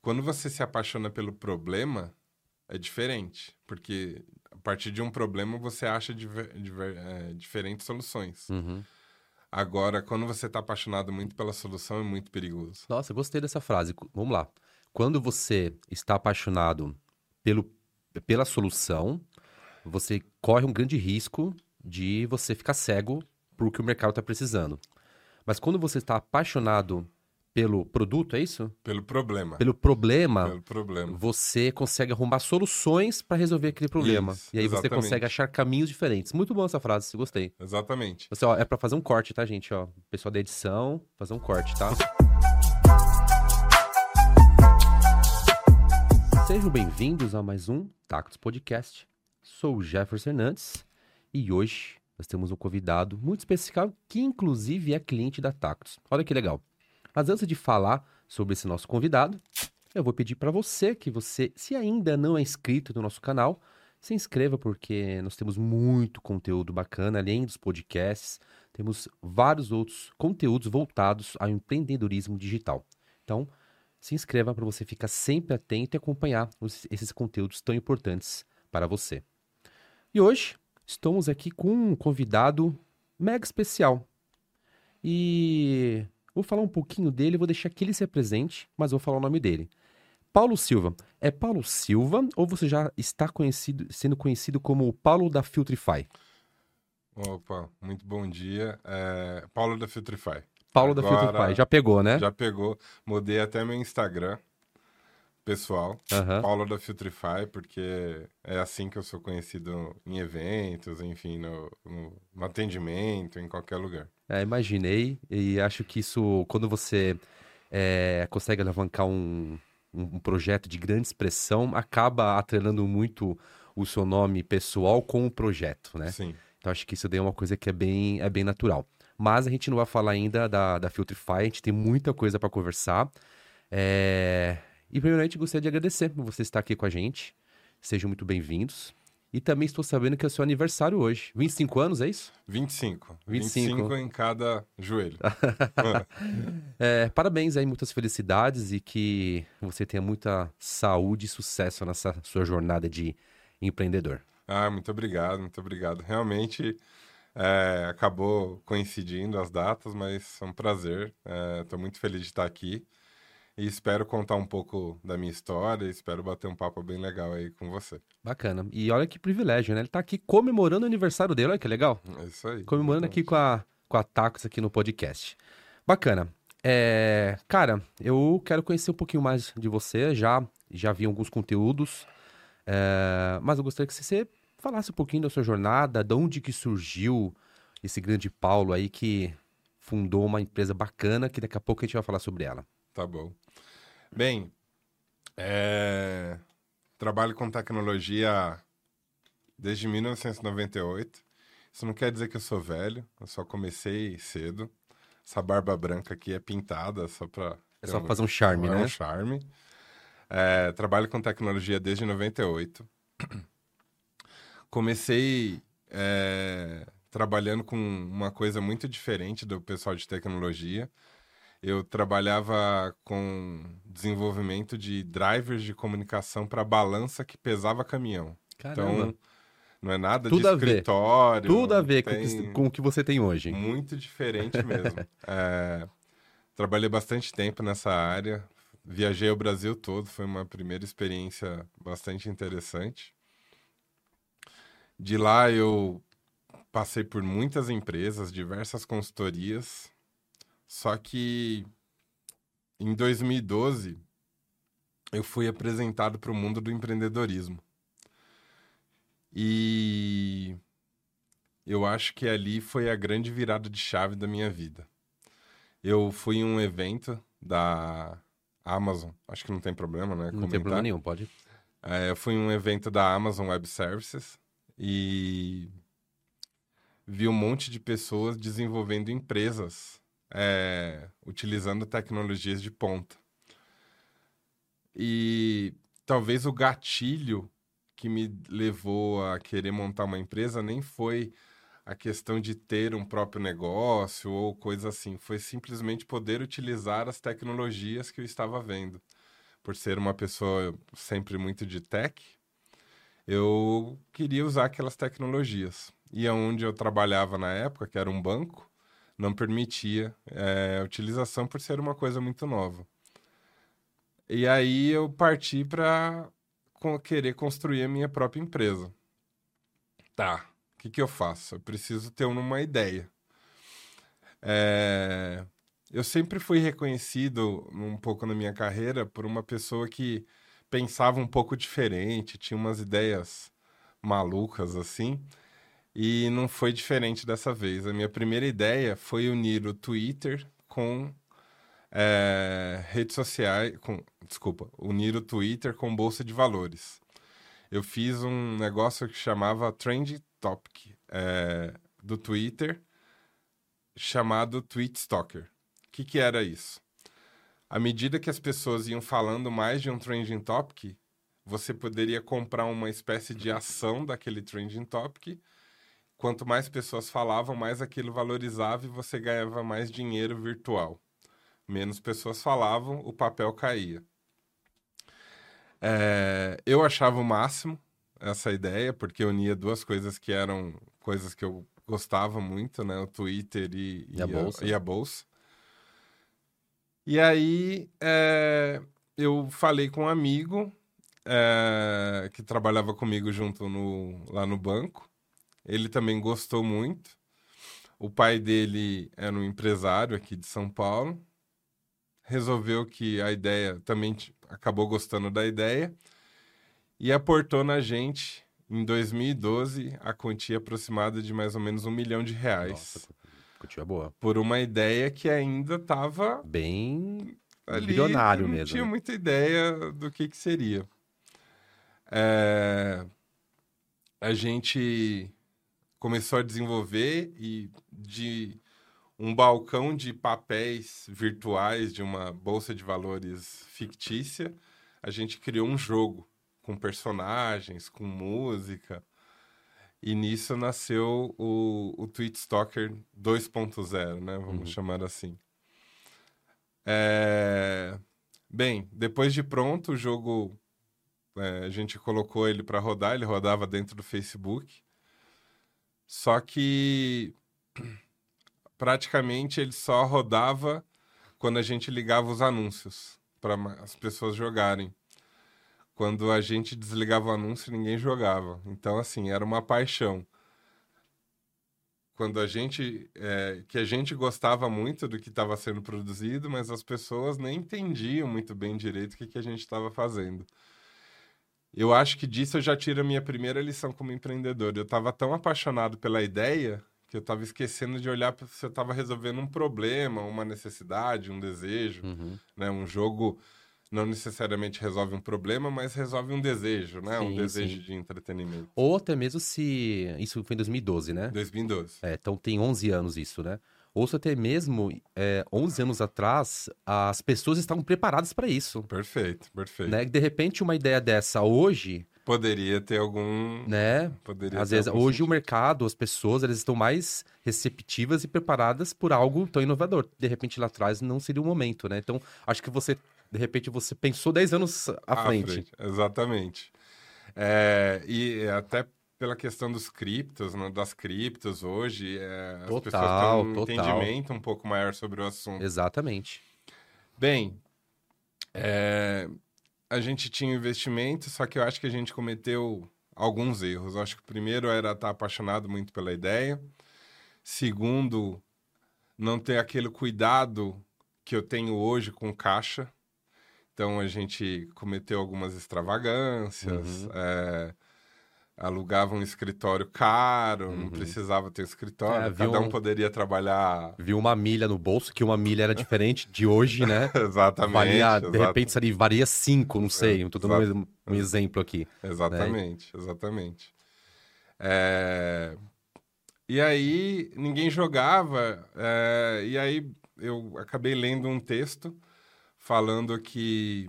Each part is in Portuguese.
Quando você se apaixona pelo problema, é diferente, porque a partir de um problema você acha diver, diver, é, diferentes soluções. Uhum. Agora, quando você está apaixonado muito pela solução, é muito perigoso. Nossa, gostei dessa frase. Vamos lá. Quando você está apaixonado pelo, pela solução, você corre um grande risco de você ficar cego por que o mercado está precisando. Mas quando você está apaixonado pelo produto, é isso? Pelo problema. Pelo problema, Pelo problema. você consegue arrumar soluções para resolver aquele problema. Isso, e aí você exatamente. consegue achar caminhos diferentes. Muito bom essa frase, gostei. Exatamente. Você, ó, é para fazer um corte, tá, gente? Ó, pessoal da edição, fazer um corte, tá? Sejam bem-vindos a mais um Tactos Podcast. Sou o Jefferson Hernandes e hoje nós temos um convidado muito especial que inclusive é cliente da Tactos. Olha que legal. Mas antes de falar sobre esse nosso convidado, eu vou pedir para você que você, se ainda não é inscrito no nosso canal, se inscreva porque nós temos muito conteúdo bacana, além dos podcasts, temos vários outros conteúdos voltados ao empreendedorismo digital. Então, se inscreva para você ficar sempre atento e acompanhar os- esses conteúdos tão importantes para você. E hoje estamos aqui com um convidado mega especial. E vou falar um pouquinho dele, vou deixar que ele se apresente, mas vou falar o nome dele. Paulo Silva. É Paulo Silva ou você já está conhecido, sendo conhecido como o Paulo da Filtrify? Opa, muito bom dia. É, Paulo da Filtrify. Paulo da Agora- Filtrify, já pegou, né? Já pegou. Mudei até meu Instagram pessoal. Aham. Paulo da Filtrify, porque é assim que eu sou conhecido em eventos, enfim, no, no- no atendimento, em qualquer lugar. É, imaginei e acho que isso, quando você é, consegue alavancar um, um, um projeto de grande expressão, acaba atrelando muito o seu nome pessoal com o projeto, né? Sim. Então acho que isso daí é uma coisa que é bem, é bem natural. Mas a gente não vai falar ainda da, da Filtrify, a gente tem muita coisa para conversar. É, E primeiramente gostaria de agradecer por você estar aqui com a gente. Sejam muito bem-vindos. E também estou sabendo que é o seu aniversário hoje. 25 anos, é isso? 25. 25. 25 em cada joelho. É, parabéns aí, muitas felicidades e que você tenha muita saúde e sucesso nessa sua jornada de empreendedor. Ah, muito obrigado, muito obrigado. Realmente é, acabou coincidindo as datas, mas é um prazer. Estou muito feliz de estar aqui e espero contar um pouco da minha história. e Espero bater um papo bem legal aí com você. Bacana. E olha que privilégio, né? Ele tá aqui comemorando o aniversário dele, olha que legal. É isso aí. Comemorando aqui com a, com a Tacos aqui no podcast. Bacana. É, cara, eu quero conhecer um pouquinho mais de você. Já, já vi alguns conteúdos, é, mas eu gostaria que você falasse um pouquinho da sua jornada, de onde que surgiu esse grande Paulo aí que fundou uma empresa bacana, que daqui a pouco a gente vai falar sobre ela. Tá bom. Bem, é, trabalho com tecnologia desde 1998. Isso não quer dizer que eu sou velho, eu só comecei cedo. Essa barba branca aqui é pintada só para É só fazer um charme, é né? um charme. É, trabalho com tecnologia desde 98. Comecei é, trabalhando com uma coisa muito diferente do pessoal de tecnologia. Eu trabalhava com desenvolvimento de drivers de comunicação para balança que pesava caminhão. Então, não é nada Tudo de a ver. escritório. tudo a ver com, o tem- que- com o que você tem hoje. muito diferente mesmo. É, trabalhei bastante tempo nessa área, viajei o Brasil todo, foi uma primeira experiência bastante interessante. De lá eu passei por muitas empresas, diversas consultorias, só que em 2012 eu fui apresentado para o mundo do empreendedorismo. E eu acho que ali foi a grande virada de chave da minha vida. Eu fui em um evento da Amazon, acho que não tem problema, né? Não tem problema nenhum, pode. É, eu fui em um evento da Amazon Web Services e vi um monte de pessoas desenvolvendo empresas é, utilizando tecnologias de ponta. E talvez o gatilho que me levou a querer montar uma empresa nem foi a questão de ter um próprio negócio ou coisa assim, foi simplesmente poder utilizar as tecnologias que eu estava vendo. por ser uma pessoa sempre muito de tech, eu queria usar aquelas tecnologias. E onde eu trabalhava na época, que era um banco, não permitia é, utilização por ser uma coisa muito nova. E aí eu parti para querer construir a minha própria empresa. Tá, o que, que eu faço? Eu preciso ter uma ideia. É... Eu sempre fui reconhecido um pouco na minha carreira por uma pessoa que pensava um pouco diferente, tinha umas ideias malucas assim. E não foi diferente dessa vez. A minha primeira ideia foi unir o Twitter com é, redes sociais, com, desculpa, unir o Twitter com bolsa de valores. Eu fiz um negócio que chamava Trend Topic é, do Twitter, chamado Tweet Stalker. O que, que era isso? À medida que as pessoas iam falando mais de um trending topic, você poderia comprar uma espécie de ação daquele trending topic. Quanto mais pessoas falavam, mais aquilo valorizava e você ganhava mais dinheiro virtual. Menos pessoas falavam, o papel caía. É, eu achava o máximo essa ideia, porque unia duas coisas que eram coisas que eu gostava muito, né? O Twitter e, e, a, bolsa. E a bolsa. E aí é, eu falei com um amigo é, que trabalhava comigo junto no, lá no banco. Ele também gostou muito. O pai dele era um empresário aqui de São Paulo. Resolveu que a ideia também acabou gostando da ideia e aportou na gente em 2012 a quantia aproximada de mais ou menos um milhão de reais. Nossa, quantia boa. Por uma ideia que ainda estava bem ali, bilionário não mesmo. Não tinha né? muita ideia do que, que seria. É... A gente começou a desenvolver e de um balcão de papéis virtuais de uma bolsa de valores fictícia, a gente criou um jogo com personagens, com música. E nisso nasceu o, o Tweet Stalker 2.0, né? Vamos uhum. chamar assim. É... Bem, depois de pronto, o jogo é, a gente colocou ele para rodar, ele rodava dentro do Facebook. Só que praticamente ele só rodava quando a gente ligava os anúncios para as pessoas jogarem. Quando a gente desligava o anúncio, ninguém jogava. Então, assim, era uma paixão. Quando a gente. É, que a gente gostava muito do que estava sendo produzido, mas as pessoas nem entendiam muito bem direito o que, que a gente estava fazendo. Eu acho que disso eu já tiro a minha primeira lição como empreendedor. Eu estava tão apaixonado pela ideia que eu estava esquecendo de olhar se eu estava resolvendo um problema, uma necessidade, um desejo, uhum. né? Um jogo não necessariamente resolve um problema, mas resolve um desejo, né? Sim, um desejo sim. de entretenimento. Ou até mesmo se... Isso foi em 2012, né? 2012. É, então tem 11 anos isso, né? Ou se até mesmo é, 11 anos atrás, as pessoas estavam preparadas para isso. Perfeito, perfeito. Né? De repente, uma ideia dessa hoje... Poderia ter algum... Né? Poderia Às vezes, hoje sentido. o mercado, as pessoas, elas estão mais receptivas e preparadas por algo tão inovador. De repente, lá atrás, não seria o momento, né? Então, acho que você, de repente, você pensou 10 anos à frente. Exatamente. É, e até pela questão dos criptos, né, das criptos hoje, é, as Total, pessoas têm um total. entendimento um pouco maior sobre o assunto. Exatamente. Bem, é, a gente tinha investimento, só que eu acho que a gente cometeu alguns erros. Eu acho que o primeiro era estar apaixonado muito pela ideia. Segundo, não ter aquele cuidado que eu tenho hoje com caixa. Então a gente cometeu algumas extravagâncias, Uhum. é, alugava um escritório caro, não Uhum. precisava ter escritório, É, cada um um- poderia trabalhar Viu uma milha no bolso, que uma milha era diferente de hoje, né? exatamente. Valia, de exata- repente, ali varia cinco, não sei. Estou dando um, exato. um exemplo aqui. Exatamente, exatamente. É, E aí ninguém jogava, é, e aí eu acabei lendo um texto falando que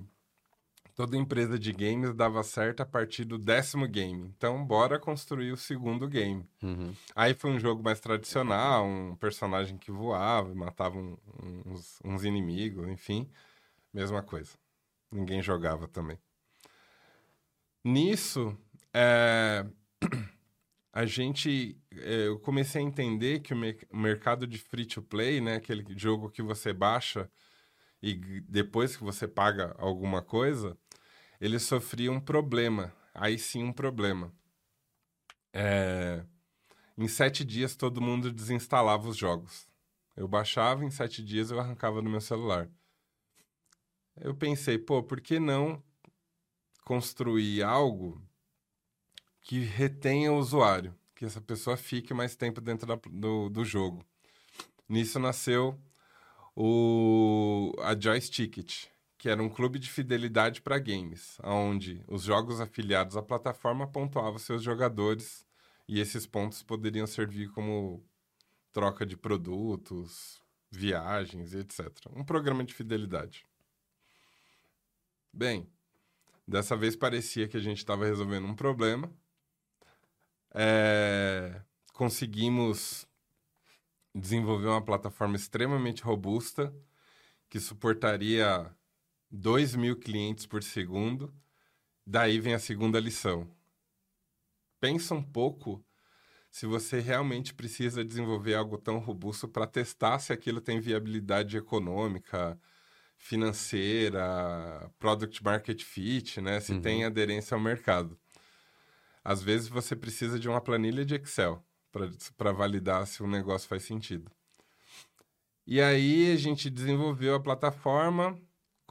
toda empresa de games dava certo a partir do décimo game. Então, bora construir o segundo game. Uhum. Aí foi um jogo mais tradicional, um personagem que voava, matava um- uns, uns inimigos, enfim, mesma coisa. ninguém jogava também. Nisso, é, a gente, é, eu comecei a entender que o, me o mercado de free to play, né, aquele jogo que você baixa e depois que você paga alguma coisa, ele sofria um problema. Aí sim, um problema. É, em sete dias, todo mundo desinstalava os jogos. Eu baixava, em sete dias eu arrancava do meu celular. Eu pensei, pô, por que não construir algo que retenha o usuário? Que essa pessoa fique mais tempo dentro da, do, do jogo. Nisso nasceu o, a Joysticket, que era um clube de fidelidade para games, onde os jogos afiliados à plataforma pontuavam seus jogadores e esses pontos poderiam servir como troca de produtos, viagens, etc. Um programa de fidelidade. Bem, dessa vez parecia que a gente estava resolvendo um problema. É... Conseguimos desenvolver uma plataforma extremamente robusta que suportaria 2 mil clientes por segundo. Daí vem a segunda lição. Pensa um pouco se você realmente precisa desenvolver algo tão robusto para testar se aquilo tem viabilidade econômica, financeira, product market fit, né? Se uhum. tem aderência ao mercado. Às vezes você precisa de uma planilha de Excel para validar se o negócio faz sentido. E aí a gente desenvolveu a plataforma,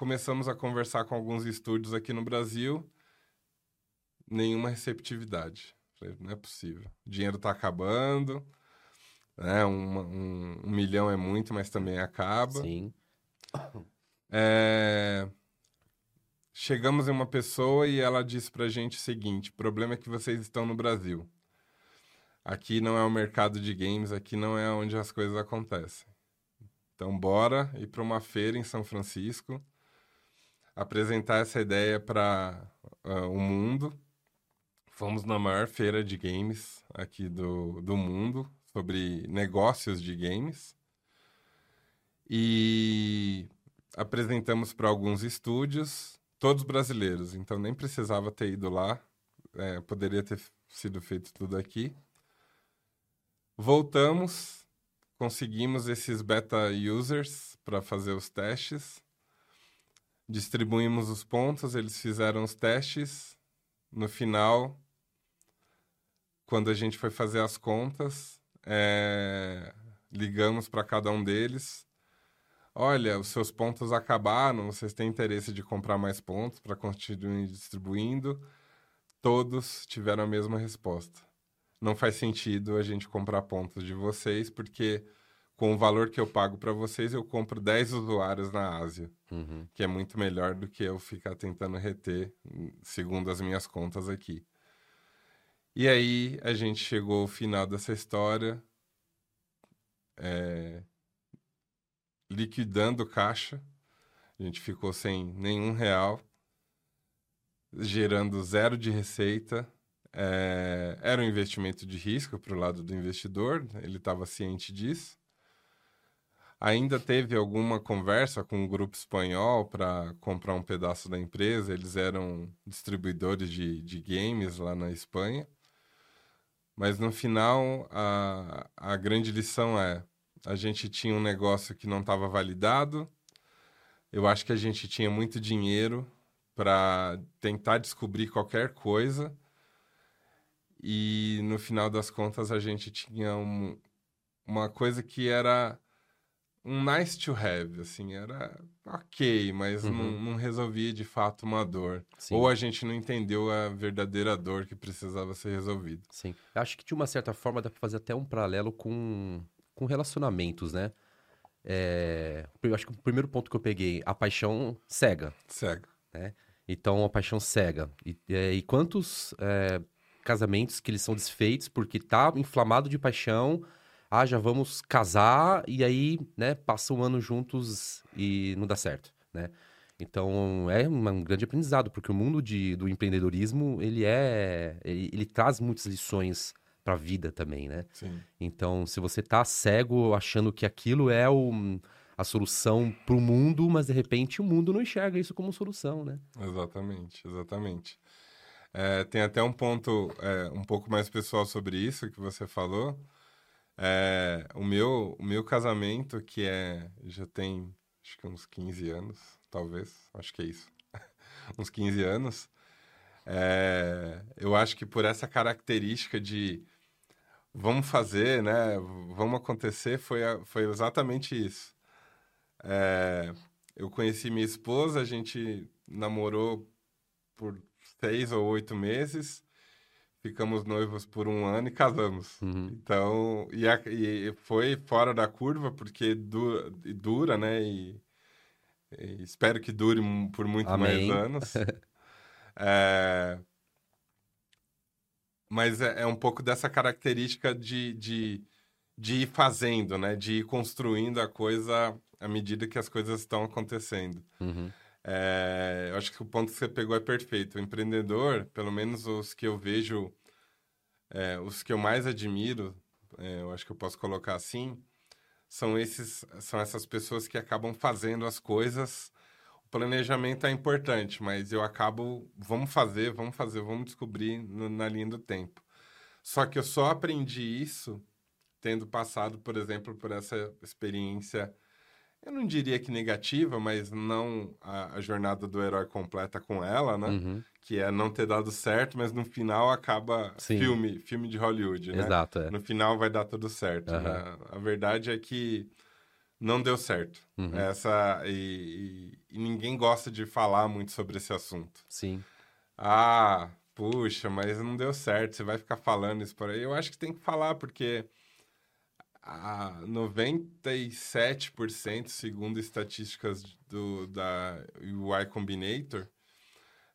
começamos a conversar com alguns estúdios aqui no Brasil, nenhuma receptividade. Falei, não é possível. O dinheiro está acabando, né? Um, um, um, milhão é muito, mas também acaba. Sim. É... Chegamos em uma pessoa e ela disse pra gente o seguinte: o problema é que vocês estão no Brasil. Aqui não é o mercado de games, aqui não é onde as coisas acontecem. Então, bora ir para uma feira em São Francisco, apresentar essa ideia para uh, ah, o mundo Fomos na maior feira de games aqui do, do mundo, sobre negócios de games. E apresentamos para alguns estúdios, todos brasileiros, então nem precisava ter ido lá, é, poderia ter sido feito tudo aqui. Voltamos, conseguimos esses beta users para fazer os testes, distribuímos os pontos, eles fizeram os testes. No final, quando a gente foi fazer as contas, é, ligamos para cada um deles. Olha, os seus pontos acabaram, vocês têm interesse de comprar mais pontos para continuar distribuindo? Todos tiveram a mesma resposta. Não faz sentido a gente comprar pontos de vocês, porque com o valor que eu pago para vocês, eu compro 10 usuários na Ásia, uhum. que é muito melhor do que eu ficar tentando reter, segundo as minhas contas aqui. E aí a gente chegou ao final dessa história, é, liquidando caixa. A gente ficou sem nenhum real, gerando zero de receita. É, era um investimento de risco para o lado do investidor, ele estava ciente disso. Ainda teve alguma conversa com um grupo espanhol para comprar um pedaço da empresa. Eles eram distribuidores de, de games lá na Espanha. Mas no final, a, a grande lição é: a gente tinha um negócio que não estava validado, eu acho que a gente tinha muito dinheiro para tentar descobrir qualquer coisa. E no final das contas, a gente tinha um, uma coisa que era um nice to have, assim, era ok, mas uhum. não, não, resolvia de fato uma dor. Sim. Ou a gente não entendeu a verdadeira dor que precisava ser resolvida. Sim. Acho que de uma certa forma dá pra fazer até um paralelo com, com relacionamentos, né? É, eu acho que o primeiro ponto que eu peguei, a paixão cega. Cega. Né? Então, a paixão cega. E, é, e quantos é, casamentos que eles são desfeitos porque tá inflamado de paixão ah, já vamos casar e aí, né, passa um ano juntos e não dá certo, né? Então, é um grande aprendizado, porque o mundo de, do empreendedorismo, ele é... Ele, ele traz muitas lições para a vida também, né? Sim. Então, se você tá cego achando que aquilo é o, a solução para o mundo, mas de repente o mundo não enxerga isso como solução, né? Exatamente, exatamente. É, tem até um ponto é, um pouco mais pessoal sobre isso que você falou. É, o, meu, o meu casamento, que é já tem acho que uns 15 anos, talvez, acho que é isso, uns 15 anos, é, eu acho que por essa característica de vamos fazer, né, vamos acontecer, foi, foi exatamente isso. É, eu conheci minha esposa, a gente namorou por seis ou oito meses, ficamos noivos por um ano e casamos. Uhum. Então, e, a, e, foi fora da curva, porque dura, dura né? E, e espero que dure por muito Amém. mais anos. é, mas é, é, um pouco dessa característica de, de, de ir fazendo, né? De ir construindo a coisa à medida que as coisas estão acontecendo. Uhum. É, eu acho que o ponto que você pegou é perfeito. O empreendedor, pelo menos os que eu vejo, é, os que eu mais admiro, é, eu acho que eu posso colocar assim, são esses, são essas pessoas que acabam fazendo as coisas. O planejamento é importante, mas eu acabo, vamos fazer, vamos fazer, vamos descobrir no, na linha do tempo. Só que eu só aprendi isso tendo passado, por exemplo, por essa experiência eu não diria que negativa, mas não a, a jornada do herói completa com ela, né? Uhum. Que é não ter dado certo, mas no final acaba Sim. filme, filme de Hollywood, né? Exato, é. No final vai dar tudo certo, uhum. né? A verdade é que não deu certo. Uhum. Essa e, e, e, ninguém gosta de falar muito sobre esse assunto. Sim. Ah, puxa, mas não deu certo. Você vai ficar falando isso por aí. Eu acho que tem que falar porque a 97%, segundo estatísticas do, da UI Combinator,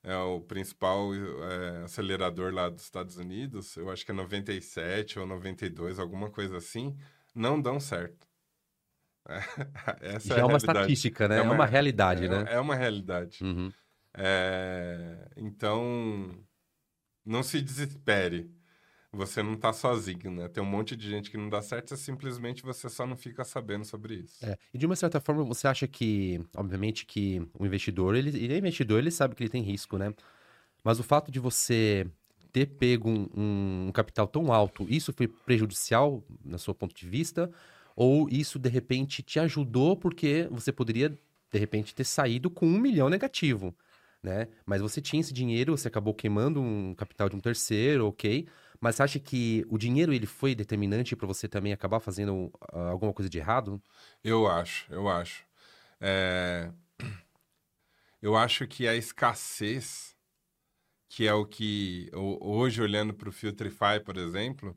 é o principal é, acelerador lá dos Estados Unidos, eu acho que é 97 ou 92, alguma coisa assim, não dão certo. essa Já é, é uma estatística, né? É uma, é uma realidade, é, né? É uma realidade. Uhum. É, então, não se desespere você não tá sozinho, né? Tem um monte de gente que não dá certo, é simplesmente você só não fica sabendo sobre isso. É. E de uma certa forma, você acha que, obviamente, que o investidor, ele, ele é investidor, ele sabe que ele tem risco, né? Mas o fato de você ter pego um, um capital tão alto, isso foi prejudicial, na sua ponto de vista? Ou isso, de repente, te ajudou porque você poderia, de repente, ter saído com um milhão negativo, né? Mas você tinha esse dinheiro, você acabou queimando um capital de um terceiro, ok? Mas você acha que o dinheiro ele foi determinante para você também acabar fazendo uh, alguma coisa de errado? Eu acho, eu acho. É... Eu acho que a escassez, que é o que hoje olhando para o Filtrify, por exemplo,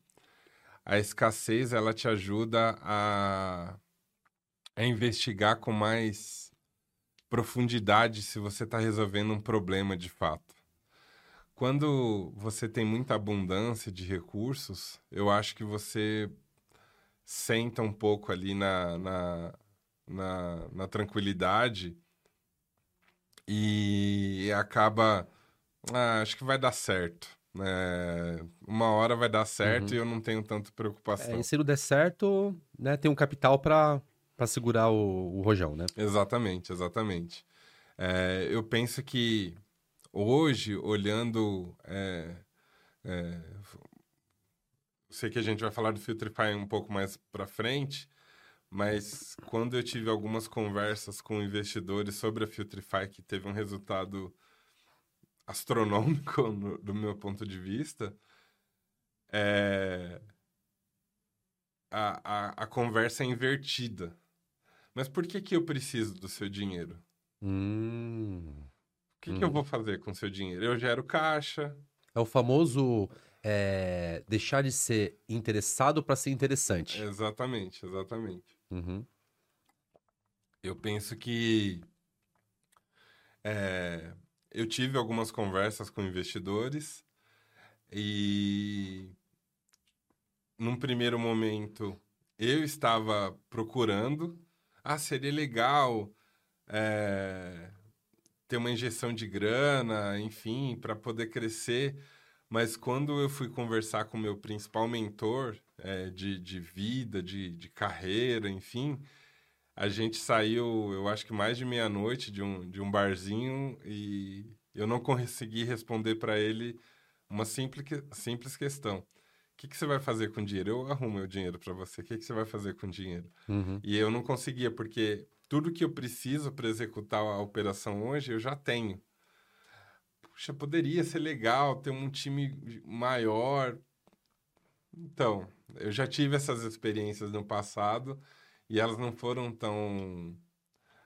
a escassez ela te ajuda a, a investigar com mais profundidade se você está resolvendo um problema de fato. Quando você tem muita abundância de recursos, eu acho que você senta um pouco ali na, na, na, na tranquilidade e acaba. Ah, acho que vai dar certo. É, uma hora vai dar certo uhum. e eu não tenho tanta preocupação. É, e se não der certo, né, tem um capital para segurar o, o, rojão, né? Exatamente, exatamente. É, eu penso que hoje, olhando. É, é, sei que a gente vai falar do Filtrify um pouco mais para frente, mas quando eu tive algumas conversas com investidores sobre a Filtrify, que teve um resultado astronômico no, do meu ponto de vista, é, a, a, a conversa é invertida. Mas por que, que eu preciso do seu dinheiro? Hum. O que, que eu vou fazer com o seu dinheiro? Eu gero caixa. É o famoso é, deixar de ser interessado para ser interessante. Exatamente, exatamente. Uhum. Eu penso que é, eu tive algumas conversas com investidores e num primeiro momento eu estava procurando, ah, seria legal é, ter uma injeção de grana, enfim, para poder crescer. Mas quando eu fui conversar com o meu principal mentor é, de, de vida, de, de carreira, enfim, a gente saiu, eu acho que mais de meia-noite de um, de um barzinho e eu não consegui responder para ele uma simples, simples questão. O que, que você vai fazer com dinheiro? Eu arrumo o dinheiro para você. O que, que você vai fazer com dinheiro? Uhum. E eu não conseguia, porque tudo que eu preciso para executar a operação hoje, eu já tenho. Puxa, poderia ser legal ter um time maior. Então, eu já tive essas experiências no passado e elas não foram tão.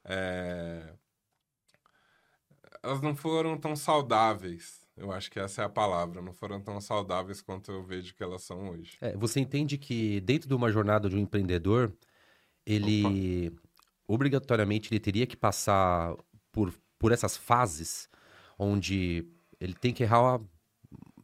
É... Elas não foram tão saudáveis. Eu acho que essa é a palavra. Não foram tão saudáveis quanto eu vejo que elas são hoje. É, você entende que dentro de uma jornada de um empreendedor, ele Opa. Obrigatoriamente ele teria que passar por, por essas fases onde ele tem que errar,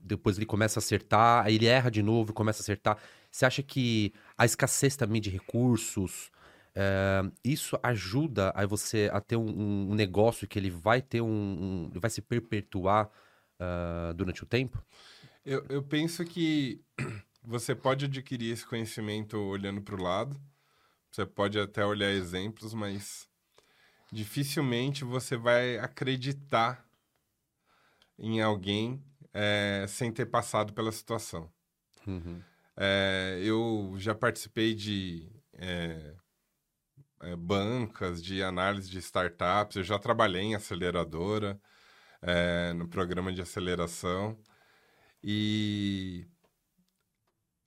depois ele começa a acertar, aí ele erra de novo, começa a acertar. Você acha que a escassez também de recursos, é, isso ajuda a você a ter um, um, negócio que ele vai ter um, um vai se perpetuar uh, durante o tempo? Eu, eu penso que você pode adquirir esse conhecimento olhando para o lado, você pode até olhar exemplos, mas dificilmente você vai acreditar em alguém é, sem ter passado pela situação. Uhum. É, eu já participei de é, é, bancas, de análise de startups, eu já trabalhei em aceleradora, é, no programa de aceleração, e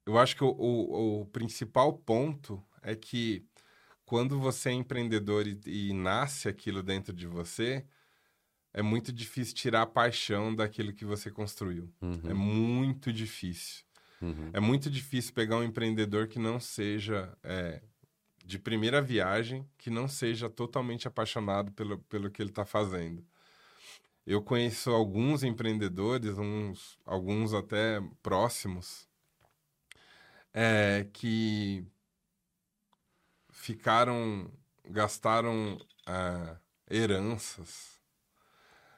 eu acho que o, o, o principal ponto é que quando você é empreendedor e, e nasce aquilo dentro de você, é muito difícil tirar a paixão daquilo que você construiu. Uhum. É muito difícil. Uhum. É muito difícil pegar um empreendedor que não seja é, de primeira viagem, que não seja totalmente apaixonado pelo, pelo que ele está fazendo. Eu conheço alguns empreendedores, uns, alguns até próximos, é, que ficaram, gastaram é, heranças,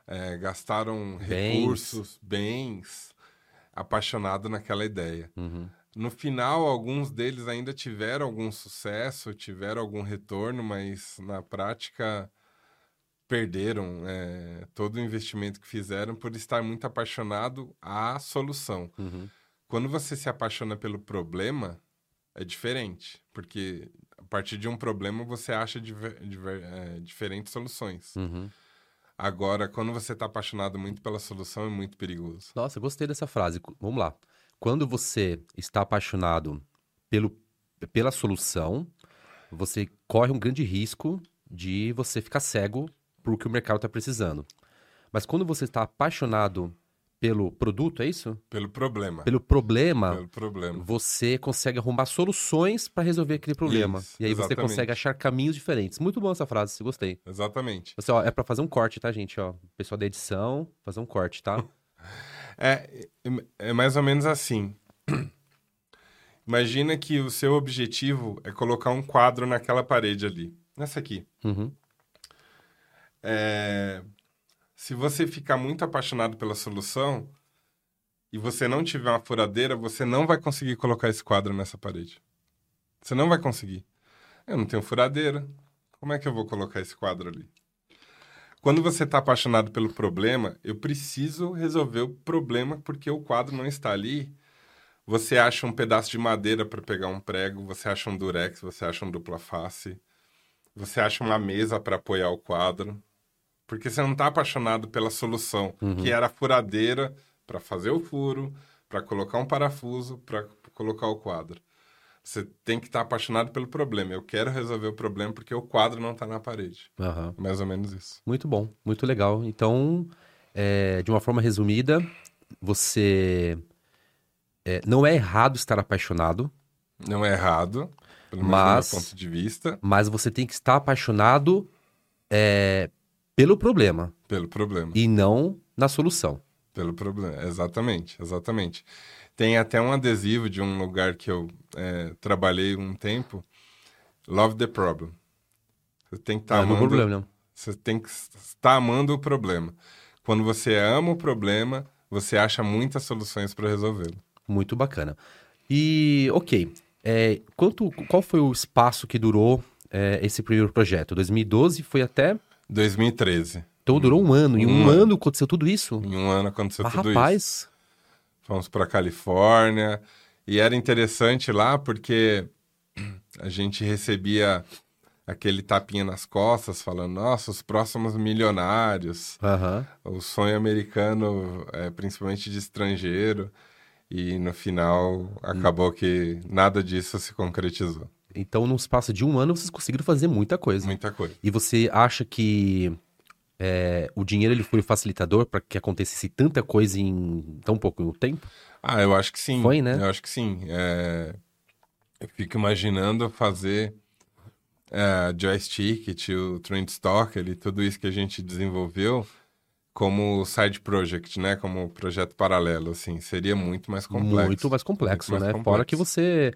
é, gastaram bens. recursos, bens, apaixonado naquela ideia. Uhum. No final, alguns deles ainda tiveram algum sucesso, tiveram algum retorno, mas na prática perderam é, todo o investimento que fizeram por estar muito apaixonado à solução. Uhum. Quando você se apaixona pelo problema, é diferente, porque a partir de um problema você acha diver, diver, é, diferentes soluções. Uhum. Agora, quando você está apaixonado muito pela solução, é muito perigoso. Nossa, gostei dessa frase. Vamos lá. Quando você está apaixonado pelo, pela solução, você corre um grande risco de você ficar cego por o que o mercado está precisando. Mas quando você está apaixonado pelo produto, é isso? Pelo problema. Pelo problema, Pelo problema. você consegue arrumar soluções para resolver aquele problema. Isso, e aí exatamente. você consegue achar caminhos diferentes. Muito boa essa frase, gostei. Exatamente. Você, ó, é para fazer um corte, tá, gente? Ó, pessoal da edição, fazer um corte, tá? É, é mais ou menos assim. Imagina que o seu objetivo é colocar um quadro naquela parede ali. Nessa aqui. Uhum. É, se você ficar muito apaixonado pela solução e você não tiver uma furadeira, você não vai conseguir colocar esse quadro nessa parede. Você não vai conseguir. Eu não tenho furadeira. Como é que eu vou colocar esse quadro ali? Quando você está apaixonado pelo problema, eu preciso resolver o problema porque o quadro não está ali. Você acha um pedaço de madeira para pegar um prego, você acha um durex, você acha um dupla face, você acha uma mesa para apoiar o quadro, porque você não está apaixonado pela solução, Uhum. que era a furadeira para fazer o furo, para colocar um parafuso, para colocar o quadro. Você tem que estar apaixonado pelo problema. Eu quero resolver o problema porque o quadro não está na parede. Aham. Mais ou menos isso. Muito bom, muito legal. Então, é, de uma forma resumida, você é, não é errado estar apaixonado, Não é errado, pelo Mas- meu ponto de vista, mas você tem que estar apaixonado é, pelo problema pelo problema. e não na solução. Pelo problema, exatamente, exatamente. Tem até um adesivo de um lugar que eu é, trabalhei um tempo, Love the Problem. Você tem que estar Ah, não é amando, problema, não. você tem que estar amando o problema. Quando você ama o problema, você acha muitas soluções para resolvê-lo. Muito bacana. E, ok, é, quanto, qual foi o espaço que durou é, esse primeiro projeto? 2012 foi até. 2013. Então durou um ano. Em um, Um ano. ano aconteceu tudo isso? Em um ano aconteceu Ah, tudo rapaz. isso. Fomos para Califórnia e era interessante lá porque a gente recebia aquele tapinha nas costas falando: "Nossa, os próximos milionários". O sonho americano, é, principalmente de estrangeiro, e no final acabou que nada disso se concretizou. Então, num espaço de um ano, vocês conseguiram fazer muita coisa. Muita coisa. E você acha que é, o dinheiro ele foi o facilitador para que acontecesse tanta coisa em tão pouco tempo? Ah, eu acho que sim. Foi, né? Eu acho que sim. É, Eu fico imaginando fazer é, joystick, o Trend Stock, ali, tudo isso que a gente desenvolveu como side project, né? Como projeto paralelo, assim. Seria muito mais complexo. Muito mais complexo, Muito mais né? Fora complexo. que você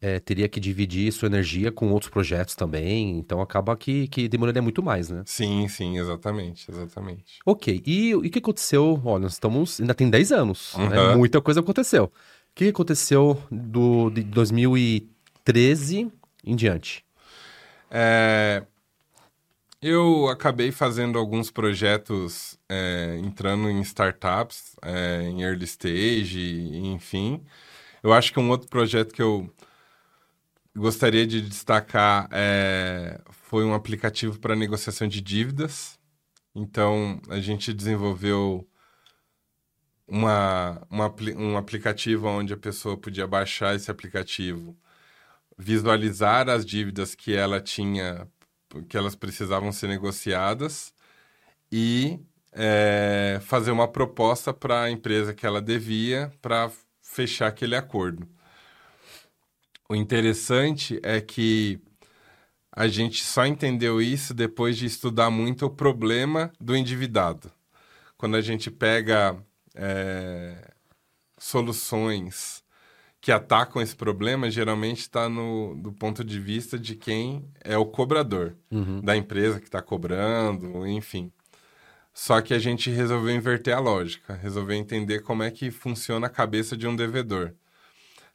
é, teria que dividir sua energia com outros projetos também, então acaba que, que demoraria muito mais, né? Sim, sim, exatamente, exatamente. Ok, e, o que aconteceu? Olha, nós estamos. Ainda tem 10 anos, né? Uhum. Muita coisa aconteceu. O que aconteceu do, de 2013 em diante? É, eu acabei fazendo alguns projetos, é, entrando em startups, é, em early stage, enfim. Eu acho que um outro projeto que eu gostaria de destacar é, foi um aplicativo para negociação de dívidas. Então, a gente desenvolveu uma, uma um aplicativo onde a pessoa podia baixar esse aplicativo visualizar as dívidas que ela tinha, que elas precisavam ser negociadas e é, fazer uma proposta para a empresa que ela devia para fechar aquele acordo. O interessante é que a gente só entendeu isso depois de estudar muito o problema do endividado. Quando a gente pega é, soluções que atacam esse problema, geralmente está no do ponto de vista de quem é o cobrador, Uhum. da empresa que está cobrando, enfim. Só que a gente resolveu inverter a lógica, resolveu entender como é que funciona a cabeça de um devedor.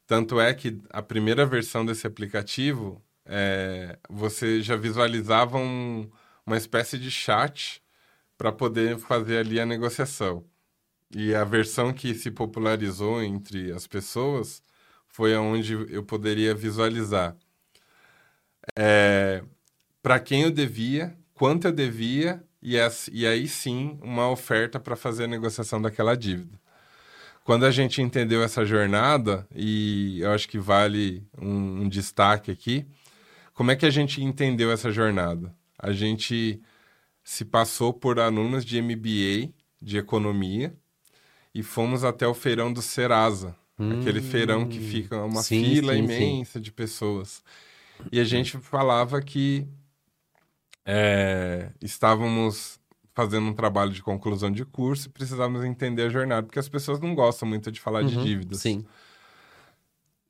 Tanto é que a primeira versão desse aplicativo, é, você já visualizava um- uma espécie de chat para poder fazer ali a negociação. E a versão que se popularizou entre as pessoas foi aonde eu poderia visualizar para quem eu devia, quanto eu devia e, as- e aí sim uma oferta para fazer a negociação daquela dívida. Quando a gente entendeu essa jornada, e eu acho que vale um, um destaque aqui, como é que a gente entendeu essa jornada? A gente se passou por alunos de MBA, de economia, e fomos até o feirão do Serasa, aquele feirão que fica uma Hum. Sim, fila sim, sim. imensa de pessoas. E a gente falava que é, estávamos fazendo um trabalho de conclusão de curso e precisávamos entender a jornada, porque as pessoas não gostam muito de falar de Uhum, dívidas. Sim.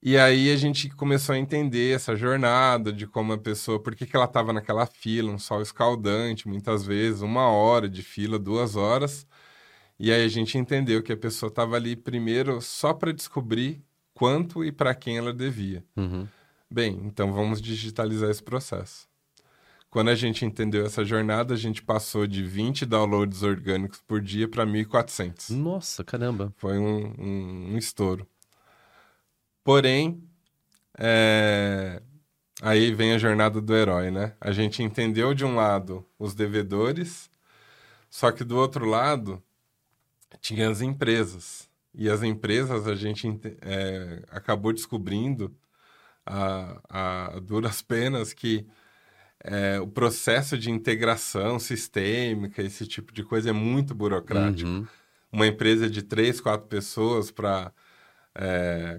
E aí a gente começou a entender essa jornada de como a pessoa, por que que ela estava naquela fila, um sol escaldante, muitas vezes, uma hora de fila, duas horas. E aí a gente entendeu que a pessoa estava ali primeiro só para descobrir quanto e para quem ela devia. Uhum. Bem, então vamos digitalizar esse processo. Quando a gente entendeu essa jornada, a gente passou de 20 downloads orgânicos por dia para 1.400. Nossa, caramba. Foi um, um- um estouro. Porém, é, aí vem a jornada do herói, né? A gente entendeu de um lado os devedores, só que do outro lado tinha as empresas. E as empresas a gente ente- é, acabou descobrindo a, a duras penas que é, o processo de integração sistêmica, esse tipo de coisa é muito burocrático Uhum. uma empresa de três, quatro pessoas para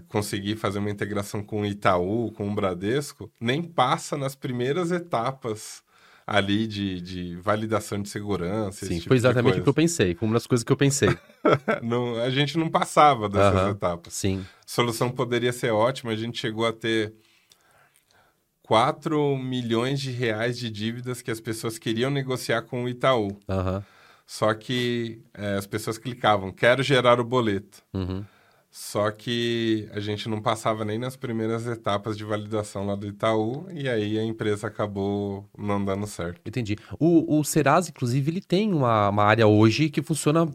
conseguir fazer uma integração com o Itaú, com o Bradesco, nem passa nas primeiras etapas ali de, de validação de segurança. Sim, tipo foi exatamente o que eu pensei. Foi uma das coisas que eu pensei. Não- a gente não passava dessas Aham. etapas. Sim. A solução poderia ser ótima, a gente chegou a ter 4 milhões de reais de dívidas que as pessoas queriam negociar com o Itaú. Aham. Só que eh, as pessoas clicavam, quero gerar o boleto. Uhum. Só que a gente não passava nem nas primeiras etapas de validação lá do Itaú, e aí a empresa acabou não dando certo. Entendi. O, o Serasa, inclusive, ele tem uma, uma área hoje que funciona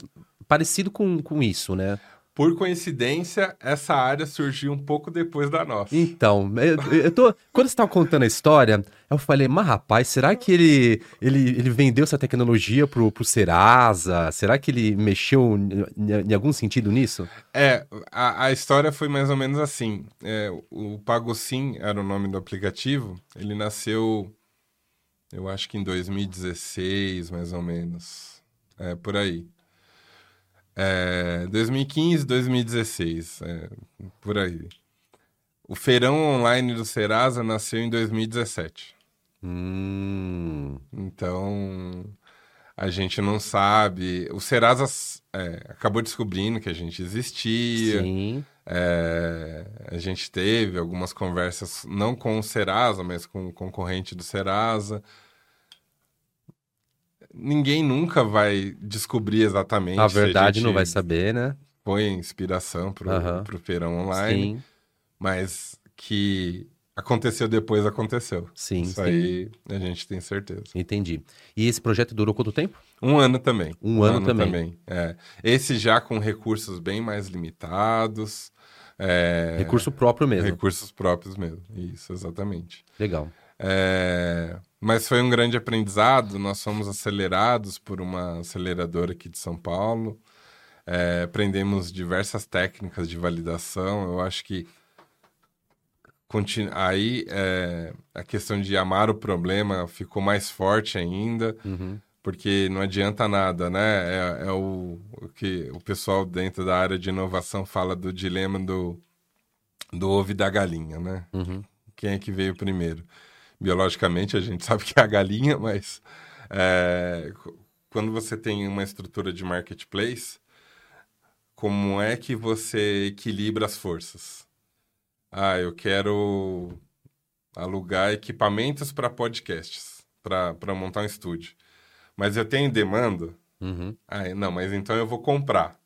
parecido com, com isso, né? Por coincidência, essa área surgiu um pouco depois da nossa. Então, eu, eu tô, quando você estava contando a história, eu falei, mas rapaz, será que ele, ele, ele vendeu essa tecnologia pro, pro Serasa? Será que ele mexeu em, em algum sentido nisso? É, a, a, história foi mais ou menos assim. É, o PagoSim era o nome do aplicativo, ele nasceu, eu acho que em 2016, mais ou menos. É, por aí. É, 2015, 2016, é, por aí. O feirão online do Serasa nasceu em 2017. Hum. Então, a gente não sabe. O Serasa é, acabou descobrindo que a gente existia. Sim. É, a gente teve algumas conversas, não com o Serasa, mas com o concorrente do Serasa ninguém nunca vai descobrir exatamente. A verdade a não vai saber, né? Põe inspiração pro, uhum. pro feirão online. Sim. Mas que aconteceu depois, aconteceu. Sim. Isso sim. aí a gente tem certeza. Entendi. E esse projeto durou quanto tempo? Um ano também. Um, um ano, ano, também. também. É. Esse já com recursos bem mais limitados. É... Recurso próprio mesmo. Recursos próprios mesmo. Isso, exatamente. Legal. É... Mas foi um grande aprendizado. Nós fomos acelerados por uma aceleradora aqui de São Paulo. É, aprendemos diversas técnicas de validação. Eu acho que continu... aí é, a questão de amar o problema ficou mais forte ainda, uhum. porque não adianta nada, né? É, é o, o, que o pessoal dentro da área de inovação fala do dilema do, do ovo e da galinha, né? Uhum. Quem é que veio primeiro? Biologicamente a gente sabe que é a galinha, mas é, quando você tem uma estrutura de marketplace, como é que você equilibra as forças? Ah, eu quero alugar equipamentos para podcasts, para montar um estúdio. Mas eu tenho demanda? Uhum. Ah, não, mas então eu vou comprar.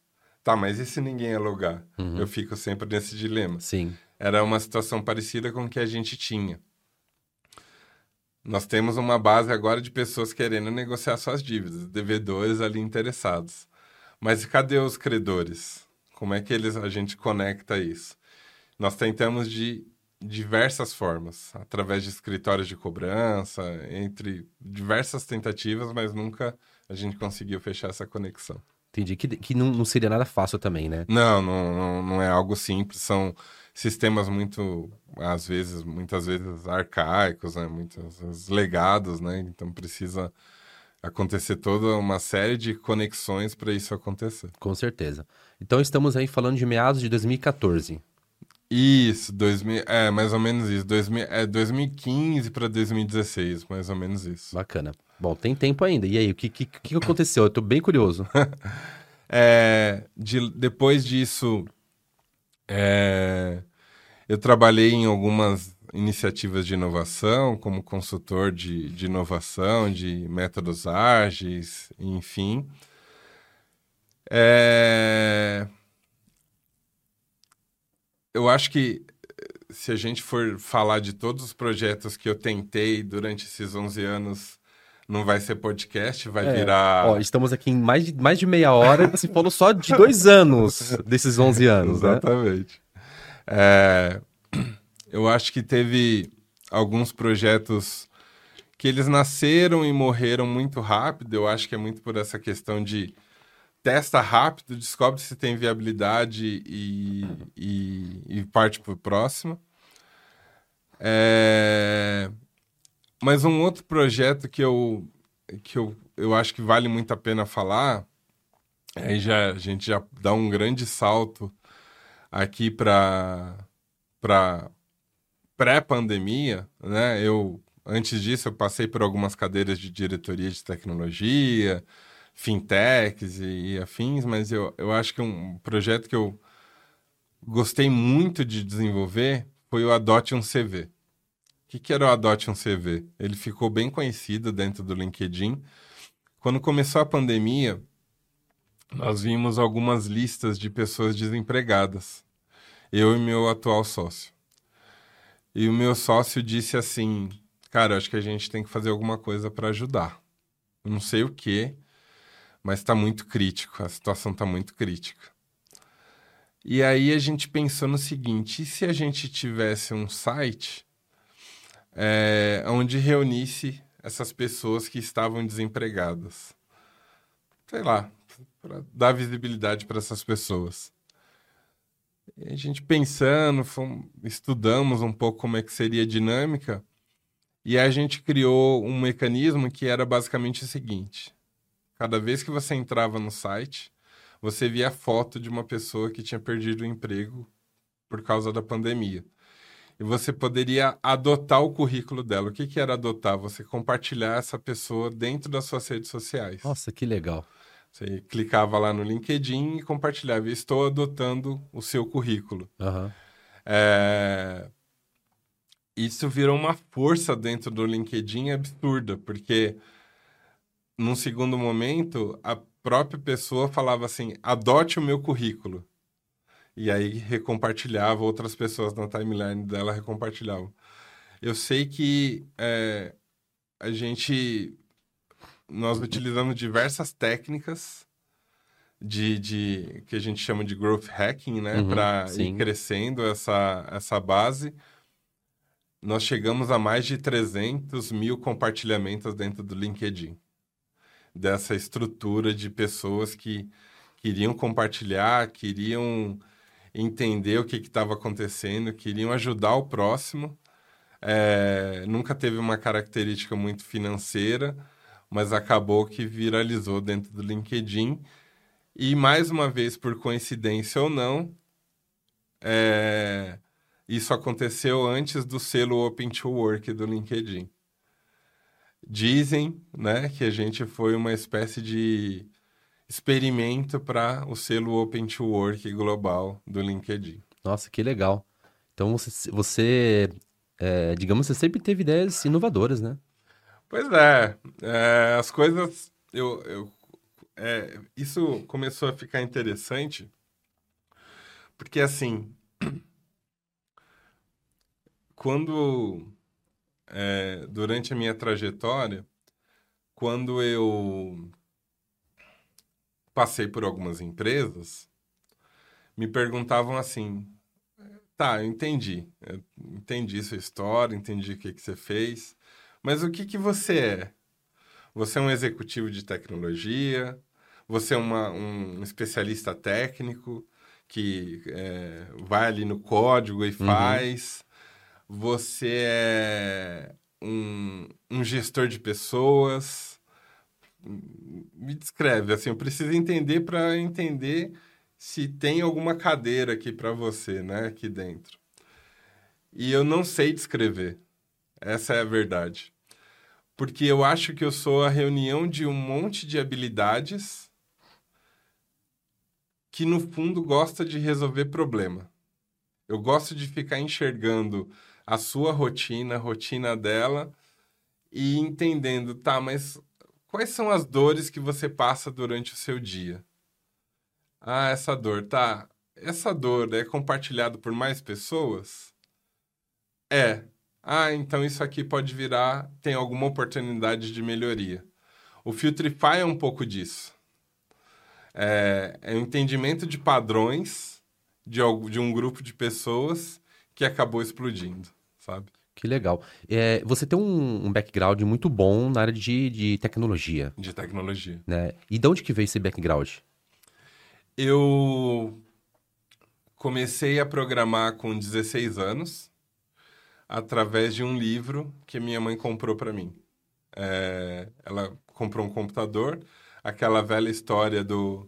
Tá, mas e se ninguém alugar? Uhum. Eu fico sempre nesse dilema. Sim. Era uma situação parecida com o que a gente tinha. Nós temos uma base agora de pessoas querendo negociar suas dívidas, devedores ali interessados. Mas cadê os credores? Como é que eles a gente conecta isso? Nós tentamos de diversas formas, através de escritórios de cobrança, entre diversas tentativas, mas nunca a gente conseguiu fechar essa conexão. Entendi. Que, que não, não seria nada fácil também, né? Não, não, não, não é algo simples. São sistemas muito, às vezes, muitas vezes arcaicos, né? Muitas vezes legados, né? Então precisa acontecer toda uma série de conexões para isso acontecer. Com certeza. Então estamos aí falando de meados de 2014. Isso, 2000, é mais ou menos isso. 2000, é 2015 para 2016, mais ou menos isso. Bacana. Bom, tem tempo ainda. E aí, o que, que, que aconteceu? Eu tô bem curioso. é, de, depois disso, é, eu trabalhei em algumas iniciativas de inovação, como consultor de, de inovação, de métodos ágeis, enfim. É... Eu acho que se a gente for falar de todos os projetos que eu tentei durante esses 11 anos, não vai ser podcast, vai é. virar. Ó, estamos aqui em mais de, mais de meia hora, você falou só de dois anos desses 11 anos, né? Exatamente. É, eu acho que teve alguns projetos que eles nasceram e morreram muito rápido. Eu acho que é muito por essa questão de testa rápido, descobre se tem viabilidade e, e, e parte para o próximo. É... Mas um outro projeto que eu, que eu, eu acho que vale muito a pena falar, aí já, a gente já dá um grande salto aqui para pré-pandemia, né? Eu antes disso eu passei por algumas cadeiras de diretoria de tecnologia, fintechs e, e afins, mas eu, eu acho que um projeto que eu gostei muito de desenvolver foi o Adote um CV. O que, era o Adote um CV? Ele ficou bem conhecido dentro do LinkedIn. Quando começou a pandemia, nós vimos algumas listas de pessoas desempregadas. Eu e meu atual sócio. E o meu sócio disse assim: Cara, acho que a gente tem que fazer alguma coisa para ajudar. Eu não sei o que, mas está muito crítico. A situação está muito crítica. E aí a gente pensou no seguinte: e se a gente tivesse um site é, onde reunisse essas pessoas que estavam desempregadas? Sei lá, para dar visibilidade para essas pessoas. E a gente pensando, fomos, estudamos um pouco como é que seria a dinâmica, e a gente criou um mecanismo que era basicamente o seguinte: cada vez que você entrava no site, você via foto de uma pessoa que tinha perdido o emprego por causa da pandemia. E você poderia adotar o currículo dela. O que, que era adotar? Você compartilhar essa pessoa dentro das suas redes sociais. Nossa, que legal. Você clicava lá no LinkedIn e compartilhava. Estou adotando o seu currículo. Uhum. É... Isso virou uma força dentro do LinkedIn absurda, porque num segundo momento, a própria pessoa falava assim: adote o meu currículo. E aí recompartilhava, outras pessoas na timeline dela recompartilhavam. Eu sei que é, a gente. Nós utilizamos diversas técnicas de, de que a gente chama de growth hacking, né? Uhum, Para ir crescendo essa, essa base. Nós chegamos a mais de 300 mil compartilhamentos dentro do LinkedIn dessa estrutura de pessoas que queriam compartilhar, queriam entender o que estava acontecendo, queriam ajudar o próximo. É, nunca teve uma característica muito financeira, mas acabou que viralizou dentro do LinkedIn. E mais uma vez, por coincidência ou não, é, isso aconteceu antes do selo Open to Work do LinkedIn. Dizem, né, que a gente foi uma espécie de experimento para o selo Open to Work global do LinkedIn. Nossa, que legal. Então você, você é, digamos, você sempre teve ideias inovadoras, né? Pois é, é as coisas, eu, eu é, isso começou a ficar interessante porque assim, quando é, durante a minha trajetória, quando eu passei por algumas empresas, me perguntavam assim: tá, eu entendi, eu entendi sua história, entendi o que, que você fez, mas o que, que você é? Você é um executivo de tecnologia? Você é uma, um especialista técnico que é, vai ali no código e faz? Você é um, um gestor de pessoas? Me descreve, assim, eu preciso entender para entender se tem alguma cadeira aqui para você, né, aqui dentro. E eu não sei descrever. Essa é a verdade. Porque eu acho que eu sou a reunião de um monte de habilidades que no fundo gosta de resolver problema. Eu gosto de ficar enxergando a sua rotina, a rotina dela e entendendo, tá, mas quais são as dores que você passa durante o seu dia? Ah, essa dor, tá. Essa dor é compartilhado por mais pessoas? É. Ah, então isso aqui pode virar, tem alguma oportunidade de melhoria. O Filtrify é um pouco disso. É, é um entendimento de padrões de, de um grupo de pessoas que acabou explodindo, sabe? Que legal. É, você tem um, um, background muito bom na área de, de tecnologia. De tecnologia. Né? E de onde que veio esse background? Eu comecei a programar com 16 anos através de um livro que minha mãe comprou para mim. É, ela comprou um computador, aquela velha história do,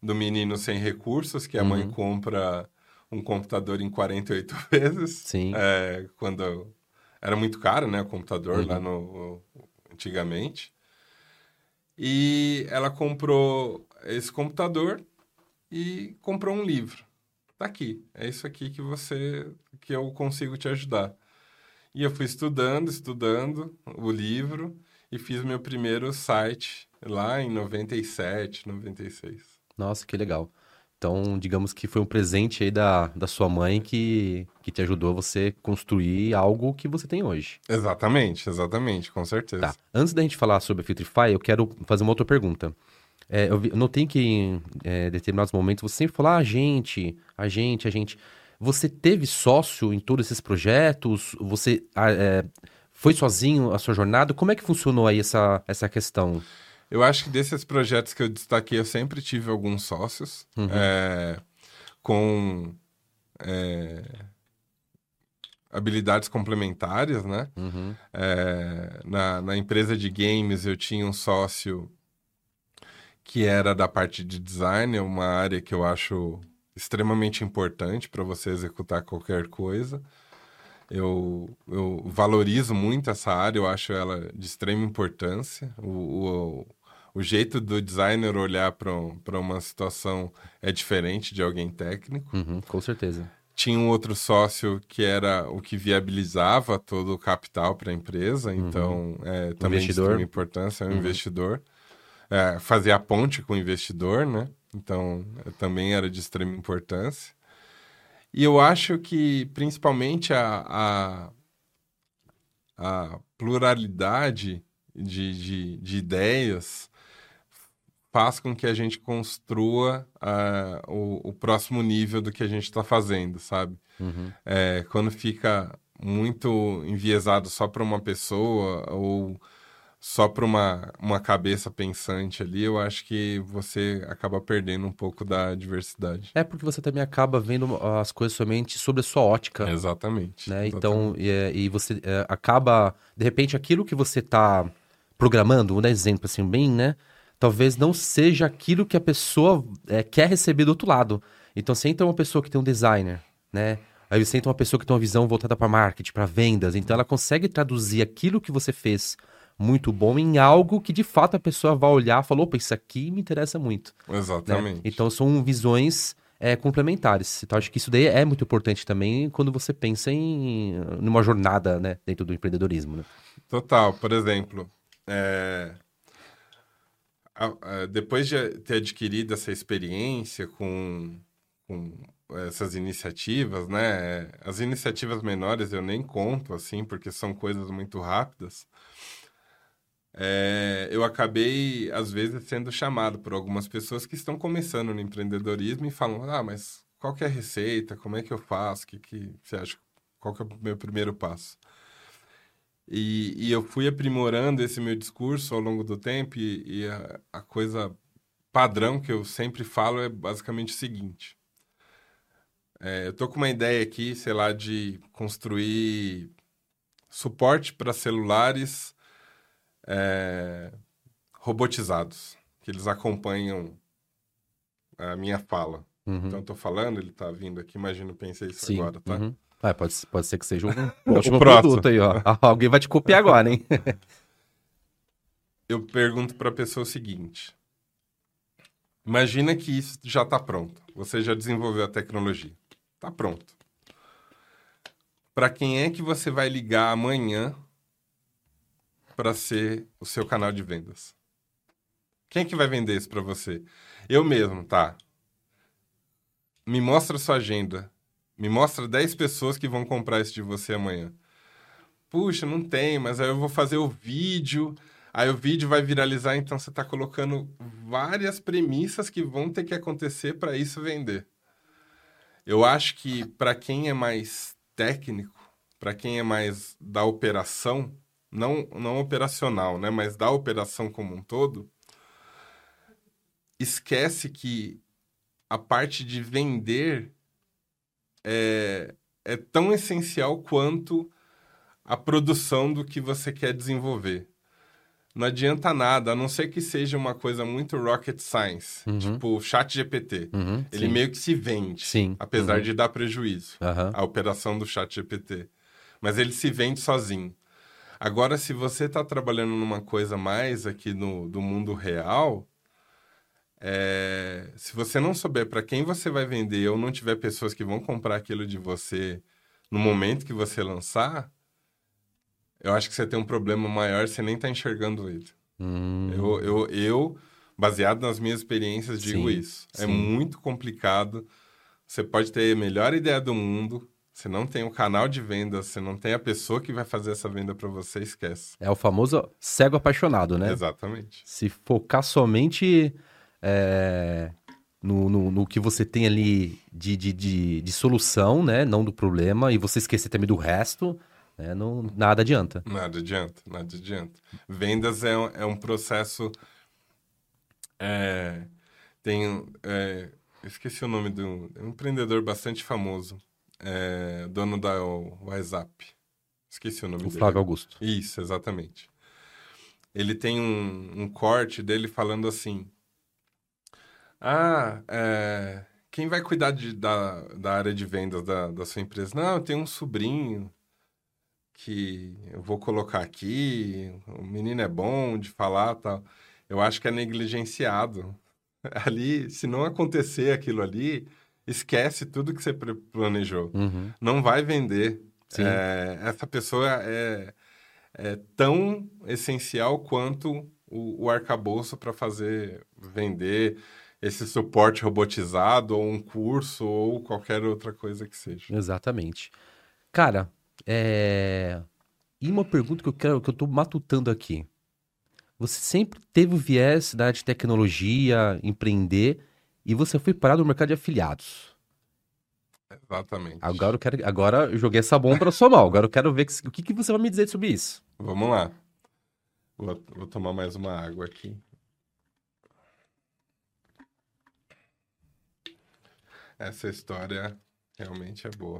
do menino sem recursos, que a uhum. mãe compra um computador em 48 vezes. Sim. É, quando era muito caro, né, o computador uhum. lá no antigamente. E ela comprou esse computador e comprou um livro. Tá aqui, é isso aqui que você que eu consigo te ajudar. E eu fui estudando, estudando o livro e fiz meu primeiro site lá em 97, 96. Nossa, que legal. Então, digamos que foi um presente aí da, da sua mãe que, que te ajudou a você construir algo que você tem hoje. Exatamente, exatamente, com certeza. Tá. Antes da gente falar sobre a Filtrify, eu quero fazer uma outra pergunta. É, eu, vi, eu notei que em é, determinados momentos você sempre falou, ah, a gente, a gente, a gente. Você teve sócio em todos esses projetos? Você ah, é, foi sozinho a sua jornada? Como é que funcionou aí essa, essa questão? Eu acho que desses projetos que eu destaquei, eu sempre tive alguns sócios uhum. é, com é, habilidades complementares, né? Uhum. É, na, na empresa de games, eu tinha um sócio que era da parte de design, uma área que eu acho extremamente importante para você executar qualquer coisa. Eu, eu valorizo muito essa área, eu acho ela de extrema importância. O, o, o jeito do designer olhar para uma situação é diferente de alguém técnico. Uhum, com certeza. Tinha um outro sócio que era o que viabilizava todo o capital para a empresa, uhum. então é, também investidor. de importância, é um uhum. investidor. É, fazer a ponte com o investidor, né? Então é, também era de extrema importância. E eu acho que principalmente a, a, a pluralidade de, de, de ideias faz com que a gente construa uh, o, o, próximo nível do que a gente está fazendo, sabe? Uhum. É, quando fica muito enviesado só para uma pessoa ou só para uma, uma cabeça pensante ali, eu acho que você acaba perdendo um pouco da diversidade. É porque você também acaba vendo as coisas somente sobre a sua ótica. Exatamente. Né? exatamente. Então, e, é, e você é, acaba, de repente, aquilo que você está programando, vou dar exemplo assim, bem, né? Talvez não seja aquilo que a pessoa é, quer receber do outro lado. Então, você entra uma pessoa que tem um designer, né? Aí você entra uma pessoa que tem uma visão voltada para marketing, para vendas. Então, ela consegue traduzir aquilo que você fez muito bom em algo que de fato a pessoa vai olhar e falar: opa, isso aqui me interessa muito. Né? Exatamente. Né? Então, são visões é, complementares. Então, acho que isso daí é muito importante também quando você pensa em numa jornada né, dentro do empreendedorismo. Né? Total. Por exemplo, é depois de ter adquirido essa experiência com, com essas iniciativas, né? As iniciativas menores eu nem conto, assim, porque são coisas muito rápidas. É, eu acabei, às vezes, sendo chamado por algumas pessoas que estão começando no empreendedorismo e falam: Ah, mas qual é a receita? Como é que eu faço? O que, que você acha? Qual que é o meu primeiro passo? E, e, eu fui aprimorando esse meu discurso ao longo do tempo, e, e a, a, coisa padrão que eu sempre falo é basicamente o seguinte: é, eu tô com uma ideia aqui, sei lá, de construir suporte para celulares é, robotizados, que eles acompanham a minha fala. Uhum. Então, eu tô falando, ele tá vindo aqui, imagino, pensei isso Sim. agora, tá? Uhum. Ah, pode, pode ser que seja um ótimo produto aí, ó. Alguém vai te copiar agora, hein? Eu pergunto para a pessoa o seguinte: Imagina que isso já está pronto. Você já desenvolveu a tecnologia. Está pronto. Para quem é que você vai ligar amanhã para ser o seu canal de vendas? Quem é que vai vender isso para você? Eu mesmo, tá? Me mostra sua agenda. Me mostra 10 pessoas que vão comprar isso de você amanhã. Puxa, não tem, mas aí eu vou fazer o vídeo, aí o vídeo vai viralizar, então você está colocando várias premissas que vão ter que acontecer para isso vender. Eu acho que para quem é mais técnico, para quem é mais da operação, não, não operacional, né, mas da operação como um todo, esquece que a parte de vender é, é tão essencial quanto a produção do que você quer desenvolver. Não adianta nada, a não ser que seja uma coisa muito rocket science, uhum. tipo chat GPT. Uhum, Ele sim. meio que se vende, sim. apesar uhum. de dar prejuízo, a operação do chat GPT. Mas ele se vende sozinho. Agora, se você está trabalhando numa coisa mais aqui no, do mundo real, é, se você não souber para quem você vai vender ou não tiver pessoas que vão comprar aquilo de você no momento que você lançar, eu acho que você tem um problema maior, você nem está enxergando ele. Hum. Eu, eu, eu, Baseado nas minhas experiências, digo Sim, isso. É sim. muito complicado. Você pode ter a melhor ideia do mundo, você não tem o canal de vendas, você não tem a pessoa que vai fazer essa venda para você, esquece. É o famoso cego apaixonado, né? Exatamente. Se focar somente é, no, no, no que você tem ali de, de, de, de solução, né? Não do problema, e você esquecer também do resto, né? Não, nada adianta. Nada adianta, nada adianta. Vendas é, um- é um processo. é, tem. é, esqueci o nome do. É um empreendedor bastante famoso. é, dono da WhatsApp. Esqueci o nome O dele. Flávio Augusto. Isso, exatamente. Ele tem um, um corte dele falando assim: Ah, é, quem vai cuidar de- da, da área de vendas da, da sua empresa? Não, eu tenho um sobrinho que eu vou colocar aqui. O menino é bom de falar tal. Eu acho que é negligenciado. Ali, se não acontecer aquilo ali, esquece tudo que você planejou Uhum. não vai vender. É, essa pessoa é, é tão essencial quanto o, o arcabouço para fazer vender esse suporte robotizado, ou um curso, ou qualquer outra coisa que seja. Exatamente. Cara, é... e uma pergunta que eu quero, que eu tô matutando aqui. Você sempre teve o viés da área de tecnologia, empreender, e você foi parar no mercado de afiliados. Exatamente. Agora eu quero, agora eu joguei essa bomba pra sua mão. Agora eu quero ver que- o que, que você vai me dizer sobre isso. Vamos lá. Vou, vou tomar mais uma água aqui. Essa história realmente é boa.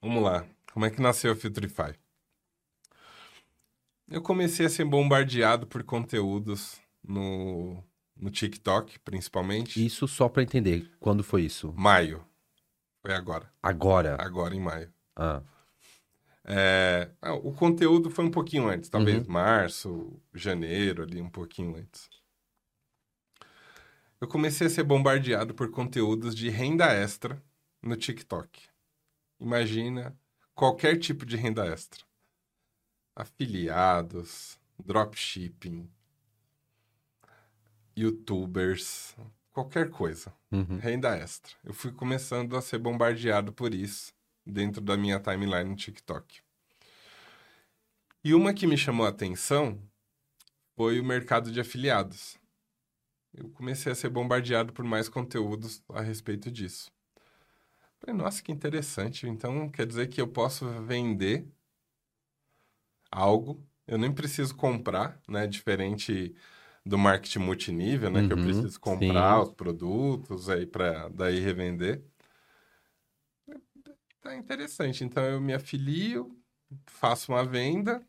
Vamos lá. Como é que nasceu a Filtrify? Eu comecei a ser bombardeado por conteúdos no, no TikTok, principalmente. Isso só pra entender. Quando foi isso? Maio. Foi agora. Agora. Agora em maio. Ah, É, ah, o conteúdo foi um pouquinho antes, talvez Uhum. março, janeiro, ali um pouquinho antes. Eu comecei a ser bombardeado por conteúdos de renda extra no TikTok. Imagina qualquer tipo de renda extra. Afiliados, dropshipping, youtubers, qualquer coisa uhum. renda extra. Eu fui começando a ser bombardeado por isso dentro da minha timeline no TikTok. E uma que me chamou a atenção foi o mercado de afiliados. Eu comecei a ser bombardeado por mais conteúdos a respeito disso. Falei, nossa, que interessante. Então quer dizer que eu posso vender algo, eu nem preciso comprar, né? Diferente do marketing multinível, né? Que eu Uhum, preciso comprar sim. os produtos aí para daí revender. Tá interessante. Então eu me afilio, faço uma venda,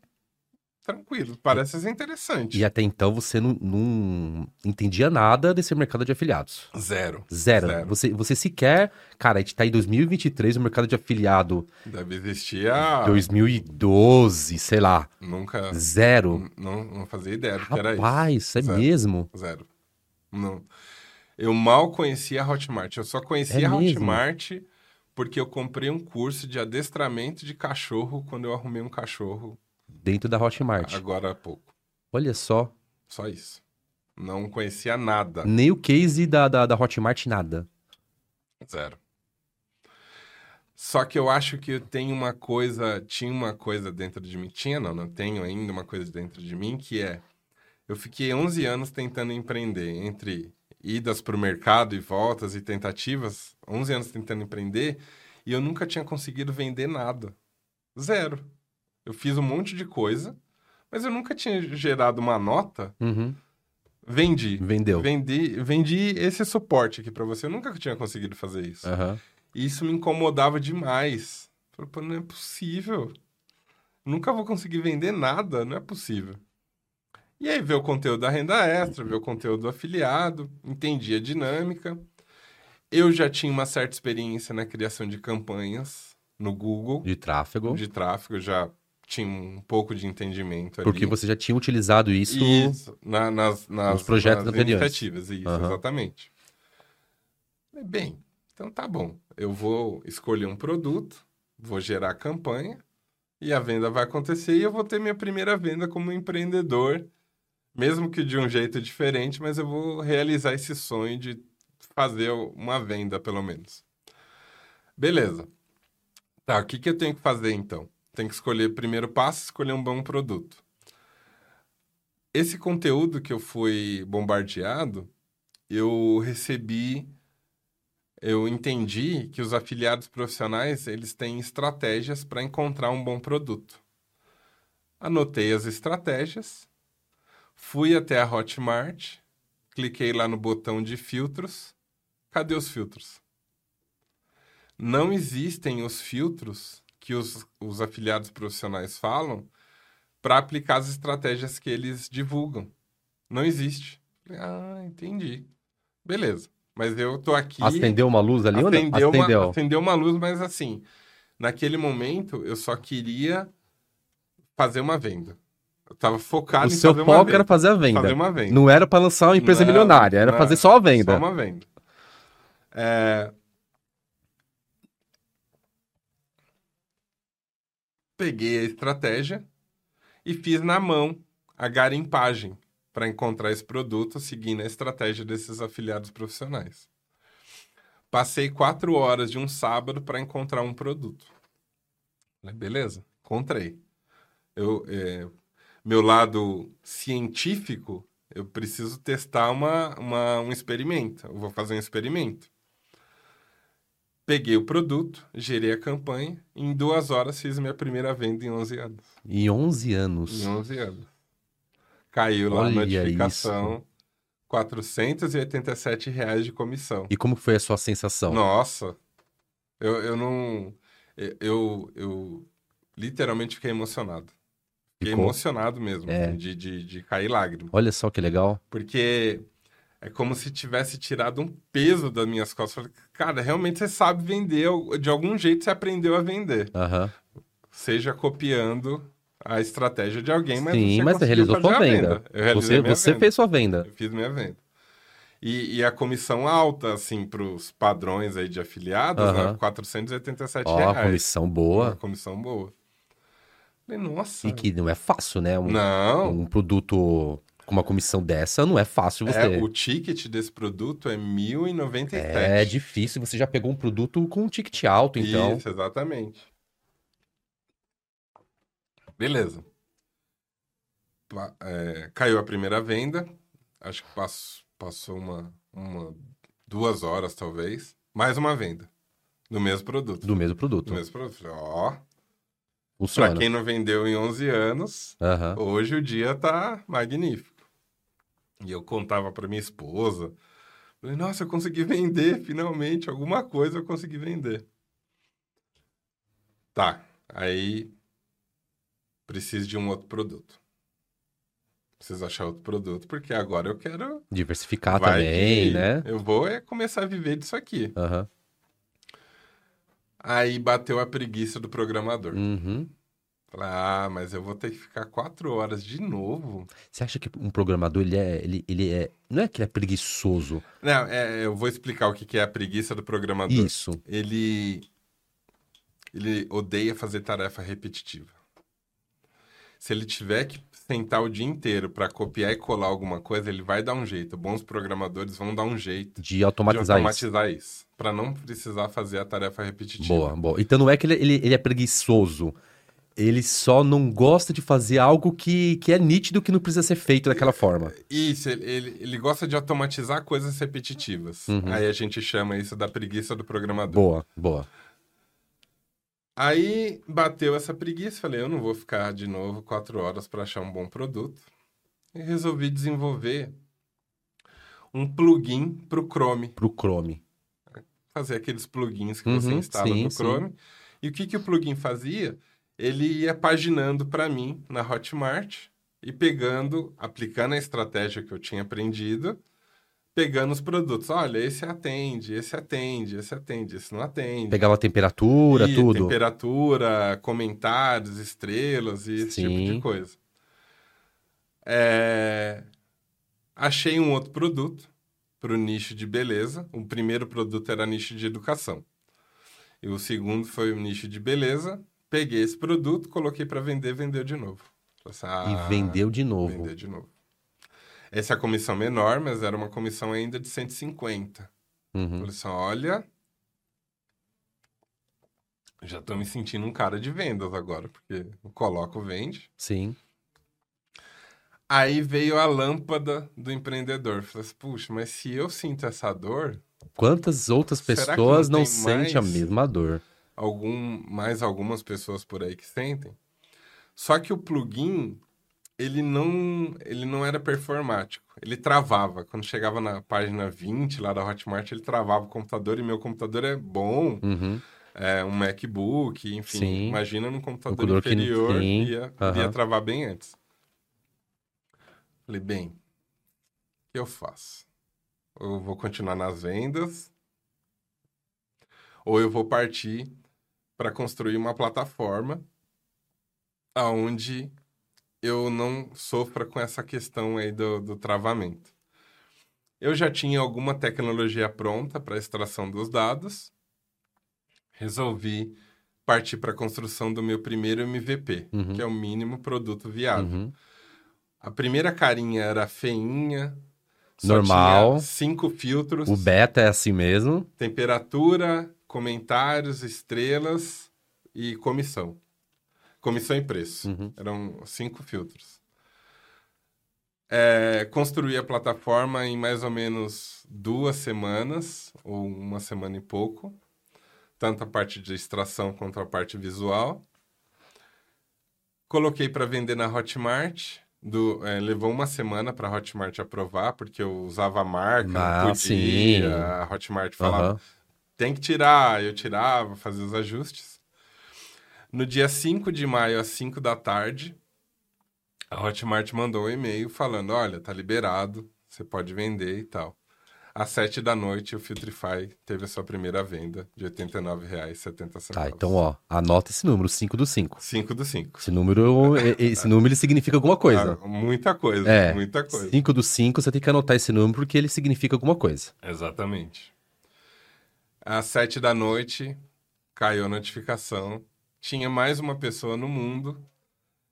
tranquilo. Parece ser interessante. E até então você não, não entendia nada desse mercado de afiliados. Zero. Zero. Zero. Você, você sequer. Cara, a gente tá em 2023, o mercado de afiliado Deve existir a... 2012, sei lá. Nunca... Zero. Não, não fazia ideia do que era isso. Rapaz, é Zero. mesmo? Zero. Não. Eu mal conhecia a Hotmart. Eu só conhecia É a mesmo? Hotmart porque eu comprei um curso de adestramento de cachorro quando eu arrumei um cachorro Dentro da Hotmart. agora há pouco. Olha só. Só isso. Não conhecia nada. Nem o case da, da, da Hotmart, nada. Zero. Só que eu acho que tenho uma coisa, tinha uma coisa dentro de mim, tinha não, não tenho ainda uma coisa dentro de mim que é, eu fiquei 11 anos tentando empreender, entre idas para o mercado e voltas e tentativas, 11 anos tentando empreender, e eu nunca tinha conseguido vender nada. Zero. Eu fiz um monte de coisa, mas eu nunca tinha gerado uma nota, Uhum. vendi. Vendeu. Vendi, vendi esse suporte aqui para você. Eu nunca tinha conseguido fazer isso. Aham. E isso me incomodava demais. Falei, não é possível. Nunca vou conseguir vender nada, não é possível. E aí, ver o conteúdo da renda extra, ver o conteúdo do afiliado, entendi a dinâmica. Eu já tinha uma certa experiência na criação de campanhas no Google, De tráfego. de tráfego, já tinha um pouco de entendimento ali. Porque você já tinha utilizado isso. Isso, na- nas, nas, Nos projetos nas iniciativas, isso, Aham. exatamente. Bem, então tá bom. Eu vou escolher um produto, vou gerar a campanha e a venda vai acontecer e eu vou ter minha primeira venda como empreendedor, mesmo que de um jeito diferente, mas eu vou realizar esse sonho de fazer uma venda, pelo menos. Beleza. Tá, o que, que eu tenho que fazer então? Tem que escolher primeiro passo, escolher um bom produto. Esse conteúdo que eu fui bombardeado, eu recebi, eu entendi que os afiliados profissionais, eles têm estratégias para encontrar um bom produto. Anotei as estratégias, fui até a Hotmart, cliquei lá no botão de filtros. Cadê os filtros? Não existem os filtros que os, os afiliados profissionais falam para aplicar as estratégias que eles divulgam. Não existe. Ah, entendi. Beleza. Mas eu tô aqui. Acendeu uma luz ali acendeu ou não? Acendeu. Uma, acendeu uma luz, mas assim, naquele momento eu só queria fazer uma venda. Eu tava focado o em seu fazer uma foco era fazer a venda. Fazer uma venda. Não era para lançar uma empresa não, milionária, era não, fazer só a venda. Só uma venda. É... Peguei a estratégia e fiz na mão a garimpagem para encontrar esse produto seguindo a estratégia desses afiliados profissionais. Passei quatro horas de um sábado para encontrar um produto. Beleza, encontrei. Eu, é, meu lado científico, eu preciso testar uma, uma, um experimento. Eu vou fazer um experimento. Peguei o produto, gerei a campanha, e em duas horas fiz minha primeira venda em 11 anos. Em 11 anos? Em 11 anos. Caiu lá Olha a notificação, isso. 487 reais de comissão. E como foi a sua sensação? Nossa, eu, eu não... Eu, eu literalmente fiquei emocionado. Fiquei Ficou? emocionado mesmo, é. de, de, de cair lágrimas. Olha só que legal. Porque é como se tivesse tirado um peso das minhas costas. Falei, cara, realmente você sabe vender, de algum jeito você aprendeu a vender. Uhum. Seja copiando a estratégia de alguém, mas Sim, você mas você realizou sua venda. venda. você você venda. fez sua venda. Eu fiz minha venda. E, e a comissão alta, assim, para os padrões aí de afiliados, uhum. né? 487 oh, reais. comissão boa. Uma comissão boa. Falei, nossa. E que não é fácil, né? Um, não. Um produto com uma comissão dessa, não é fácil você. É, o ticket desse produto é 1.097. É difícil, você já pegou um produto com um ticket alto, então. Isso, exatamente. Beleza. É, caiu a primeira venda, acho que passou, passou uma, uma, duas horas talvez, mais uma venda do mesmo produto. Do mesmo produto. Do mesmo produto. Ó, Funciona. Pra quem não vendeu em 11 anos, uhum. hoje o dia tá magnífico. E eu contava para minha esposa. Falei, nossa, eu consegui vender, finalmente, alguma coisa eu consegui vender. Tá, aí preciso de um outro produto. Preciso achar outro produto, porque agora eu quero... Diversificar também, né? Eu vou é começar a viver disso aqui. Uhum. Aí bateu a preguiça do programador. Uhum. Falei, ah, mas eu vou ter que ficar quatro horas de novo. Você acha que um programador, ele é. Ele, ele é. Não é que ele é preguiçoso. Não, é, eu vou explicar o que é a preguiça do programador. Isso. Ele. Ele odeia fazer tarefa repetitiva. Se ele tiver que sentar o dia inteiro para copiar e colar alguma coisa, ele vai dar um jeito. Bons programadores vão dar um jeito de automatizar, de automatizar isso. isso para não precisar fazer a tarefa repetitiva. Boa, boa. Então não é que ele, ele, ele é preguiçoso ele só não gosta de fazer algo que, que é nítido que não precisa ser feito daquela forma. Isso, ele, ele gosta de automatizar coisas repetitivas. Uhum. Aí a gente chama isso da preguiça do programador. Boa, boa. Aí bateu essa preguiça, falei, eu não vou ficar de novo quatro horas para achar um bom produto. E resolvi desenvolver um plugin para o Chrome. Para o Chrome. Fazer aqueles plugins que uhum, você instala sim, no Chrome. Sim. E o que, que o plugin fazia? Ele ia paginando para mim na Hotmart e pegando, aplicando a estratégia que eu tinha aprendido, pegando os produtos. Olha, esse atende, esse atende, esse atende, esse não atende. Pegava a temperatura, e, tudo. Temperatura, comentários, estrelas e esse Sim. tipo de coisa. É... Achei um outro produto para o nicho de beleza. O primeiro produto era nicho de educação. E o segundo foi o nicho de beleza Peguei esse produto, coloquei para vender, vendeu de novo. Assim, ah, e vendeu de novo. Vendeu de novo. Essa é a comissão menor, mas era uma comissão ainda de 150. Uhum. Falei assim, olha, já tô me sentindo um cara de vendas agora, porque eu coloco, vende. Sim. Aí veio a lâmpada do empreendedor. Falei assim, puxa, mas se eu sinto essa dor, Quantas outras pessoas não não, tem sentem a mesma dor? Algum, mais algumas pessoas por aí que sentem. Só que o plugin, ele não, ele não era performático. Ele travava. Quando chegava na página 20 lá da Hotmart, ele travava o computador. E meu computador é bom, Uhum. é um MacBook, enfim. Sim. Imagina num computador computador que inferior, tem. ia, Aham. ia travar bem antes. Falei, bem, o que eu faço? Eu vou continuar nas vendas ou eu vou partir para construir uma plataforma aonde eu não sofra com essa questão aí do, do travamento. Eu já tinha alguma tecnologia pronta para extração dos dados. Resolvi partir para a construção do meu primeiro MVP, Uhum. que é o mínimo produto viável. Uhum. A primeira carinha era feinha, Normal. cinco filtros, O beta é assim mesmo. temperatura, comentários, estrelas e comissão. Comissão e preço. Uhum. Eram cinco filtros. É, construí a plataforma em mais ou menos duas semanas, ou uma semana e pouco. Tanto a parte de extração quanto a parte visual. Coloquei para vender na Hotmart. Do, é, levou uma semana para a Hotmart aprovar, porque eu usava a marca, Ah, podia. sim. A Hotmart falava, Aham. Tem que tirar. Eu tirava, fazia os ajustes. No dia 5 de maio, às 5 da tarde, a Hotmart mandou um e-mail falando: olha, tá liberado, você pode vender e tal. Às 7 da noite, o Filtrify teve a sua primeira venda de R$ 89,70. Tá, então, ó, anota esse número, 5 do 5. 5 do 5. Esse número, esse número ele significa alguma coisa. muita coisa, É, muita coisa. 5 do 5, você tem que anotar esse número porque ele significa alguma coisa. Exatamente. Às sete da noite, caiu a notificação. Tinha mais uma pessoa no mundo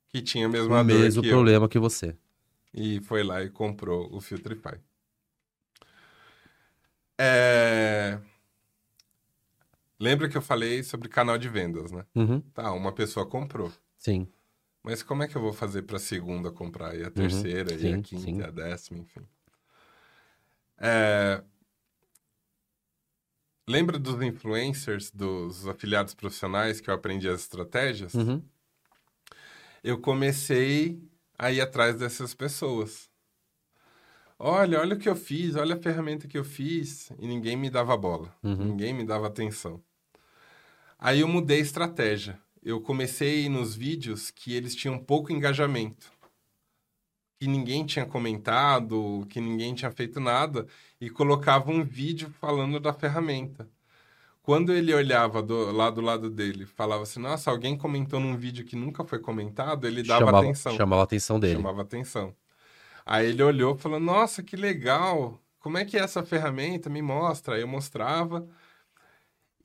que tinha a mesma o dor mesmo que problema que você. eu. E foi lá e comprou o Filtrify. É... Lembra que eu falei sobre canal de vendas, né? Uhum, Tá, uma pessoa comprou. sim. Mas como é que eu vou fazer para a segunda comprar? E a terceira, e a Uhum. sim, quinta, sim. e a décima, enfim. É, Lembra dos influencers, dos afiliados profissionais que eu aprendi as estratégias? Uhum. Eu comecei a ir atrás dessas pessoas. Olha, olha o que eu fiz, olha a ferramenta que eu fiz. E ninguém me dava bola, Uhum. ninguém me dava atenção. Aí eu mudei a estratégia. Eu comecei nos vídeos que eles tinham pouco engajamento. Que ninguém tinha comentado, que ninguém tinha feito nada. E colocava um vídeo falando da ferramenta. Quando ele olhava do, lá do lado dele, falava assim: Nossa, alguém comentou num vídeo que nunca foi comentado, ele dava chamava, atenção. chamava a atenção dele. Chamava atenção. Aí ele olhou e falou: Nossa, que legal! Como é que é essa ferramenta? Me mostra. Aí eu mostrava.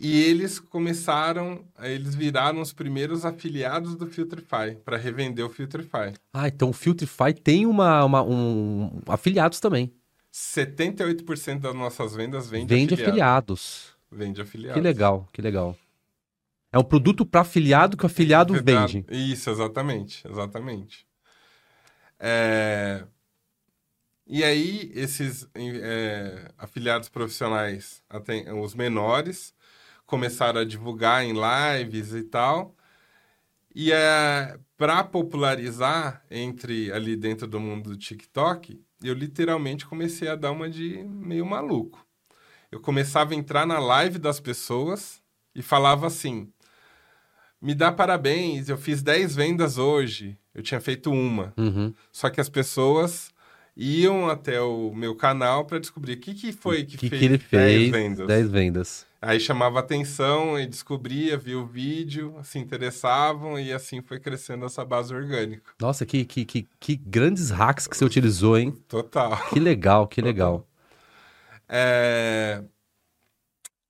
E eles começaram, eles viraram os primeiros afiliados do Filtrify, para revender o Filtrify. Ah, então o Filtrify tem uma, uma- um afiliados também. 78% das nossas vendas vem de Vende afiliado. afiliados. Vende afiliados. Que legal, que legal. É um produto para afiliado que o afiliado Verdade. vende. Isso, exatamente, exatamente. É, E aí, esses é, afiliados profissionais, até os menores, começaram a divulgar em lives e tal. E é, para popularizar entre ali dentro do mundo do TikTok, eu literalmente comecei a dar uma de meio maluco. Eu começava a entrar na live das pessoas e falava assim: me dá parabéns, eu fiz 10 vendas hoje. Eu tinha feito uma. Uhum. Só que as pessoas iam até o meu canal para descobrir o que, que foi que, que, fez que ele 10 fez? vendas. 10 vendas. Aí chamava atenção e descobria, via o vídeo, se interessavam e assim foi crescendo essa base orgânica. Nossa, que, que, que, que grandes hacks que você utilizou, hein? Total. Que legal, que legal. É...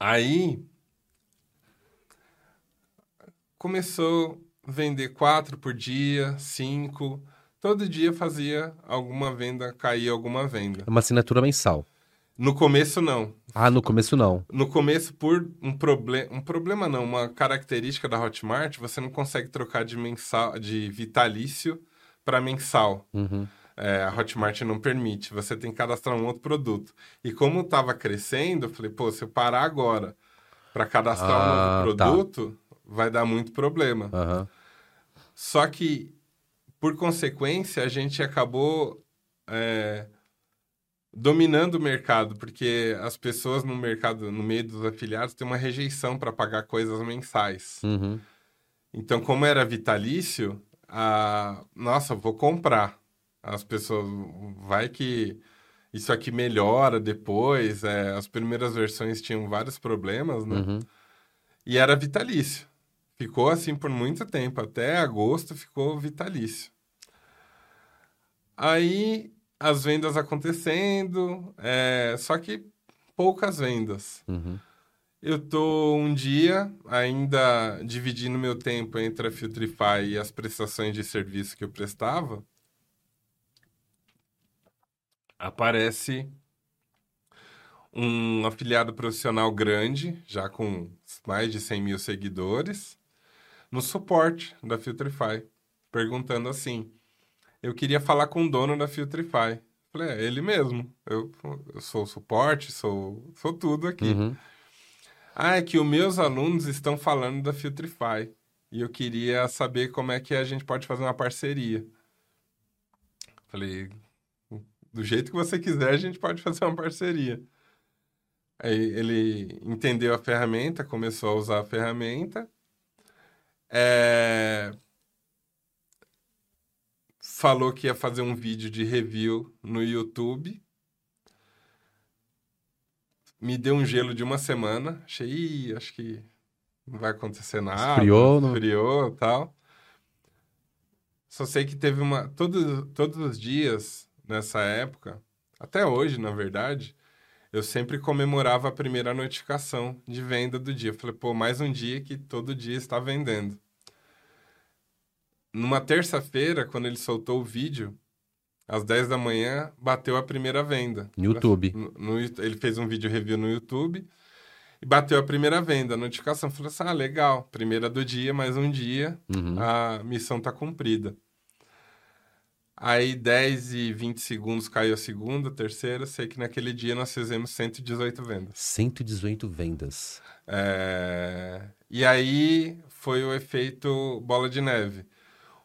Aí, começou a vender quatro por dia, cinco. Todo dia fazia alguma venda, caía alguma venda. É uma assinatura mensal. No começo, não. Ah, no começo não. No começo, por um problema. Um problema não, uma característica da Hotmart, você não consegue trocar de mensal, de vitalício para mensal. Uhum. É, a Hotmart não permite. Você tem que cadastrar um outro produto. E como estava crescendo, eu falei, pô, se eu parar agora para cadastrar Ah, um novo tá. produto, vai dar muito problema. Aham. Só que, por consequência, a gente acabou é, dominando o mercado, porque as pessoas no mercado, no meio dos afiliados, têm uma rejeição para pagar coisas mensais. Uhum. Então, como era vitalício, a... nossa, vou comprar. As pessoas, vai que isso aqui melhora depois. é, as primeiras versões tinham vários problemas, né? Uhum. E era vitalício. Ficou assim por muito tempo, até agosto ficou vitalício. Aí as vendas acontecendo, é, só que poucas vendas. Uhum. Eu tô um dia ainda dividindo meu tempo entre a Filtrify e as prestações de serviço que eu prestava. Aparece um afiliado profissional grande, já com mais de 100 mil seguidores, no suporte da Filtrify, perguntando assim: eu queria falar com o dono da Filtrify. Falei, é ele mesmo. Eu, eu sou o suporte, sou, sou tudo aqui. Uhum. Ah, é que os meus alunos estão falando da Filtrify. E eu queria saber como é que a gente pode fazer uma parceria. Falei, do jeito que você quiser, a gente pode fazer uma parceria. Aí ele entendeu a ferramenta, começou a usar a ferramenta. É, Falou que ia fazer um vídeo de review no YouTube me deu um gelo de uma semana. Achei, "Ih, acho que não vai acontecer nada. Esfriou, não? Esfriou e tal. Só sei que teve uma. Todos, todos os dias nessa época, até hoje, na verdade, eu sempre comemorava a primeira notificação de venda do dia. Falei, pô, mais um dia que todo dia está vendendo. Numa terça-feira, quando ele soltou o vídeo, às 10 da manhã, bateu a primeira venda. No YouTube. No- ele fez um vídeo review no YouTube e bateu a primeira venda. A notificação falou assim: ah, legal, primeira do dia, mais um dia, Uhum. a missão tá cumprida. Aí 10 e 20 segundos caiu a segunda, a terceira. Sei que naquele dia nós fizemos 118 vendas. 118 vendas. É, E aí foi o efeito bola de neve.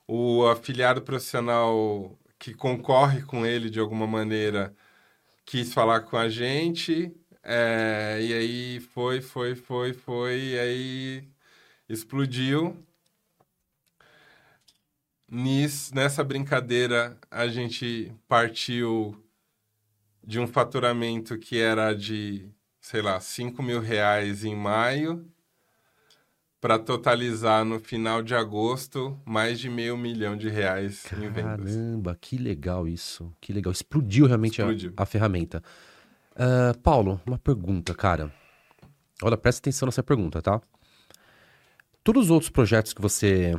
O afiliado profissional que concorre com ele de alguma maneira quis falar com a gente, é, e aí foi, foi, foi, foi, e aí explodiu. Nis, nessa brincadeira, a gente partiu de um faturamento que era de, sei lá, 5 mil reais em maio, para totalizar no final de agosto mais de meio milhão de reais em vendas. Caramba, que legal isso. Que legal. Explodiu realmente a- Explodiu. A, ferramenta. Ah, Paulo, uma pergunta, cara. Olha, presta atenção nessa pergunta, tá? Todos os outros projetos que você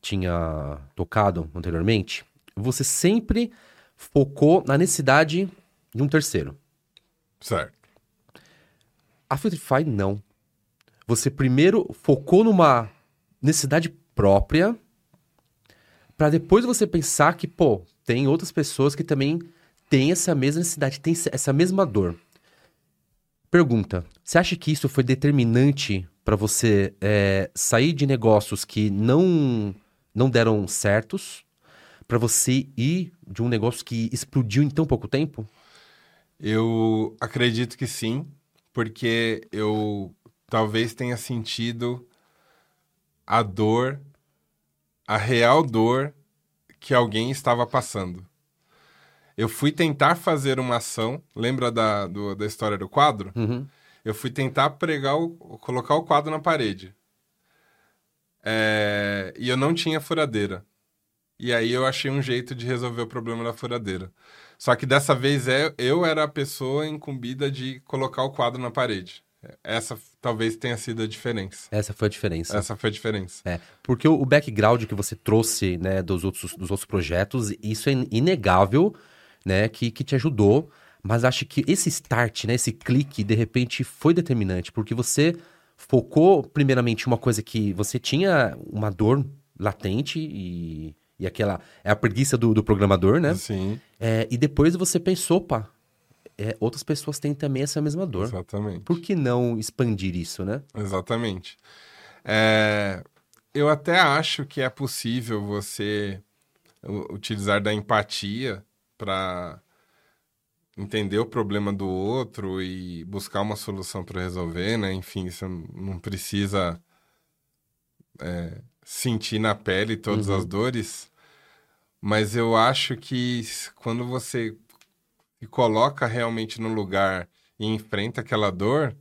tinha tocado anteriormente, você sempre focou na necessidade de um terceiro. Certo. A Filtrify não. Você primeiro focou numa necessidade própria, para depois você pensar que, pô, tem outras pessoas que também têm essa mesma necessidade, têm essa- mesma dor. Pergunta: você acha que isso foi determinante para você é, sair de negócios que não não deram certos, para você ir de um negócio que explodiu em tão pouco tempo? Eu acredito que sim, porque eu talvez tenha sentido a dor, a real dor que alguém estava passando. Eu fui tentar fazer uma ação, lembra da, do- da história do quadro? Uhum. Eu fui tentar pregar, o, colocar o quadro na parede. É, e eu não tinha furadeira. E aí eu achei um jeito de resolver o problema da furadeira. Só que dessa vez é, eu era a pessoa incumbida de colocar o quadro na parede. essa talvez tenha sido a diferença. Essa foi a diferença. Essa foi a diferença. É, porque o, o background que você trouxe, né, dos outros, dos outros projetos, isso é inegável, né, que, que te ajudou, mas acho que esse start, né, esse clique, de repente, foi determinante, porque você focou, primeiramente, uma coisa que você tinha uma dor latente e, e aquela, é a preguiça do, do programador, né? Sim, É, e depois você pensou, pá, é, outras pessoas têm também essa mesma dor. exatamente. Por que não expandir isso, né? Exatamente. É, eu até acho que é possível você utilizar da empatia para entender o problema do outro e buscar uma solução para resolver, né? Enfim, você não precisa é, sentir na pele todas Uhum. as dores, mas eu acho que quando você se coloca realmente no lugar e enfrenta aquela dor,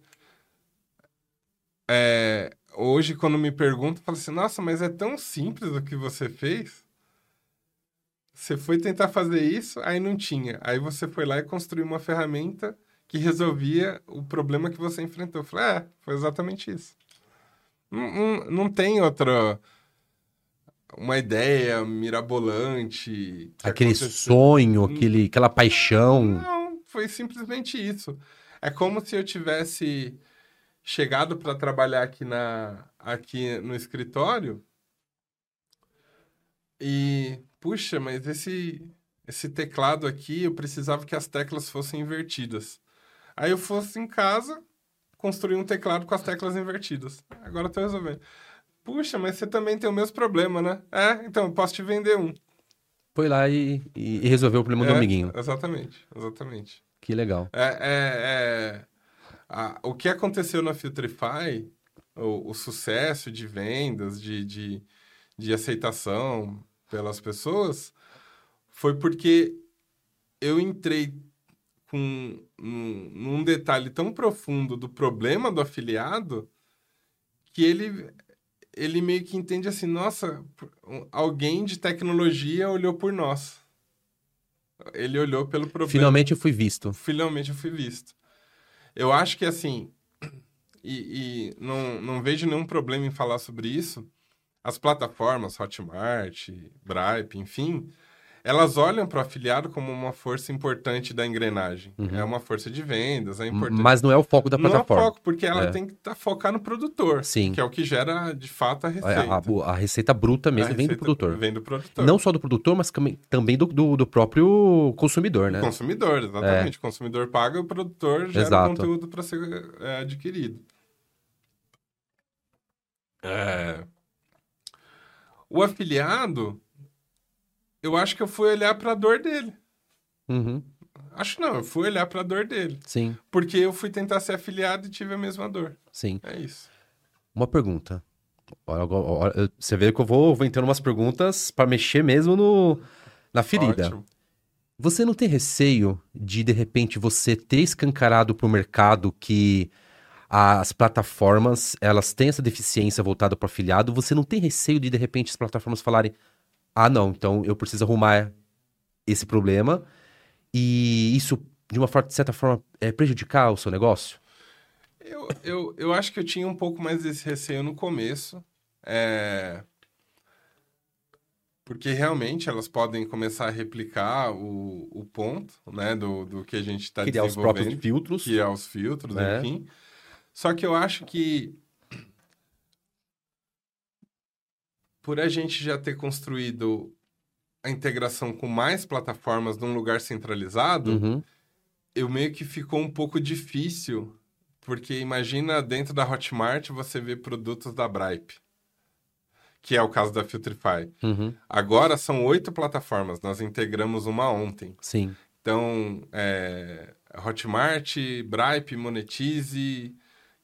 é, hoje, quando me perguntam, falo assim: nossa, mas é tão simples o que você fez. Você foi tentar fazer isso, aí não tinha. Aí você foi lá e construiu uma ferramenta que resolvia o problema que você enfrentou. Eu falei: é, foi exatamente isso. Não, não, não tem outra. Uma ideia mirabolante. que Aquele aconteceu. sonho, aquele, aquela paixão. Não, foi simplesmente isso. É como se eu tivesse chegado para trabalhar aqui na aqui no escritório e puxa, mas esse esse teclado aqui eu precisava que as teclas fossem invertidas. Aí eu fosse em casa construir um teclado com as teclas invertidas. Agora eu tô resolvendo. Puxa, mas você também tem o mesmo problema, né? É, então eu posso te vender um. Foi lá e, e- e resolveu o problema do É, amiguinho. Exatamente, exatamente. Que legal. É, é, é, o que aconteceu na Filtrify, o, o sucesso de vendas, de, de, de aceitação pelas pessoas, foi porque eu entrei com num, num detalhe tão profundo do problema do afiliado que ele ele meio que entende assim, nossa, alguém de tecnologia olhou por nós. Ele olhou pelo problema Finalmente eu fui visto. finalmente eu fui visto. Eu acho que assim, e, e não, não vejo nenhum problema em falar sobre isso. As plataformas, Hotmart, Bripe, enfim, elas olham para o afiliado como uma força importante da engrenagem. É uma força de vendas, é importante. Mas não é o foco da não é plataforma. foco, porque ela É. tem que tá, focar no produtor, Sim. que é o que gera de fato a A, receita. a- a receita bruta mesmo A vem do produtor. Vem do produtor. Não só do produtor, mas também, do, do, do próprio consumidor, né? Consumidor, exatamente. O consumidor paga, o produtor gera Exato. o conteúdo para ser é, adquirido. É. O afiliado, eu acho que eu fui olhar para a dor dele. Uhum. Acho não, eu fui olhar para a dor dele. Sim, Porque eu fui tentar ser afiliado e tive a mesma dor. sim. É isso. Uma pergunta. Você vê que eu vou, vou entrando umas perguntas para mexer mesmo no, na ferida. Ótimo. Você não tem receio de, de repente, você ter escancarado para o mercado que as plataformas, elas têm essa deficiência voltada para o afiliado? Você não tem receio de, de repente, as plataformas falarem ah, não, então eu preciso arrumar esse problema e isso, de uma forma, de certa forma, é prejudicar o seu negócio? Eu, eu, eu acho que eu tinha um pouco mais desse receio no começo. É... Porque realmente elas podem começar a replicar o, o ponto né, do, do que a gente está Criar os próprios desenvolvendo, filtros. é os filtros, É. enfim. Só que eu acho que por a gente já ter construído a integração com mais plataformas num lugar centralizado, Uhum. eu meio que ficou um pouco difícil, porque imagina dentro da Hotmart você vê produtos da Bripe, que é o caso da Filtrify. Uhum. Agora são oito plataformas, nós integramos uma ontem. Sim. Então, é, Hotmart, Bripe, Monetize,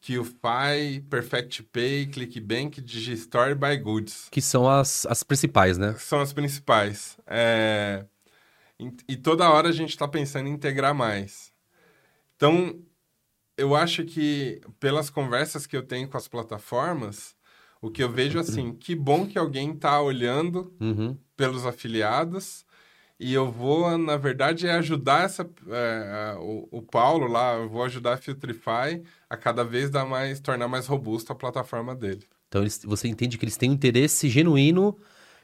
QFi, Perfect Pay, ClickBank, Digistore e BuyGoods Que são as, as principais, né? são as principais. É, e- toda hora a gente está pensando em integrar mais. Então, eu acho que pelas conversas que eu tenho com as plataformas, o que eu vejo assim, que bom que alguém está olhando Uhum. pelos afiliados E eu vou, na verdade, ajudar essa, é, o, o, Paulo lá, eu vou ajudar a Filtrify a cada vez dar mais, tornar mais robusta a plataforma dele. Então eles, você entende que eles têm um interesse genuíno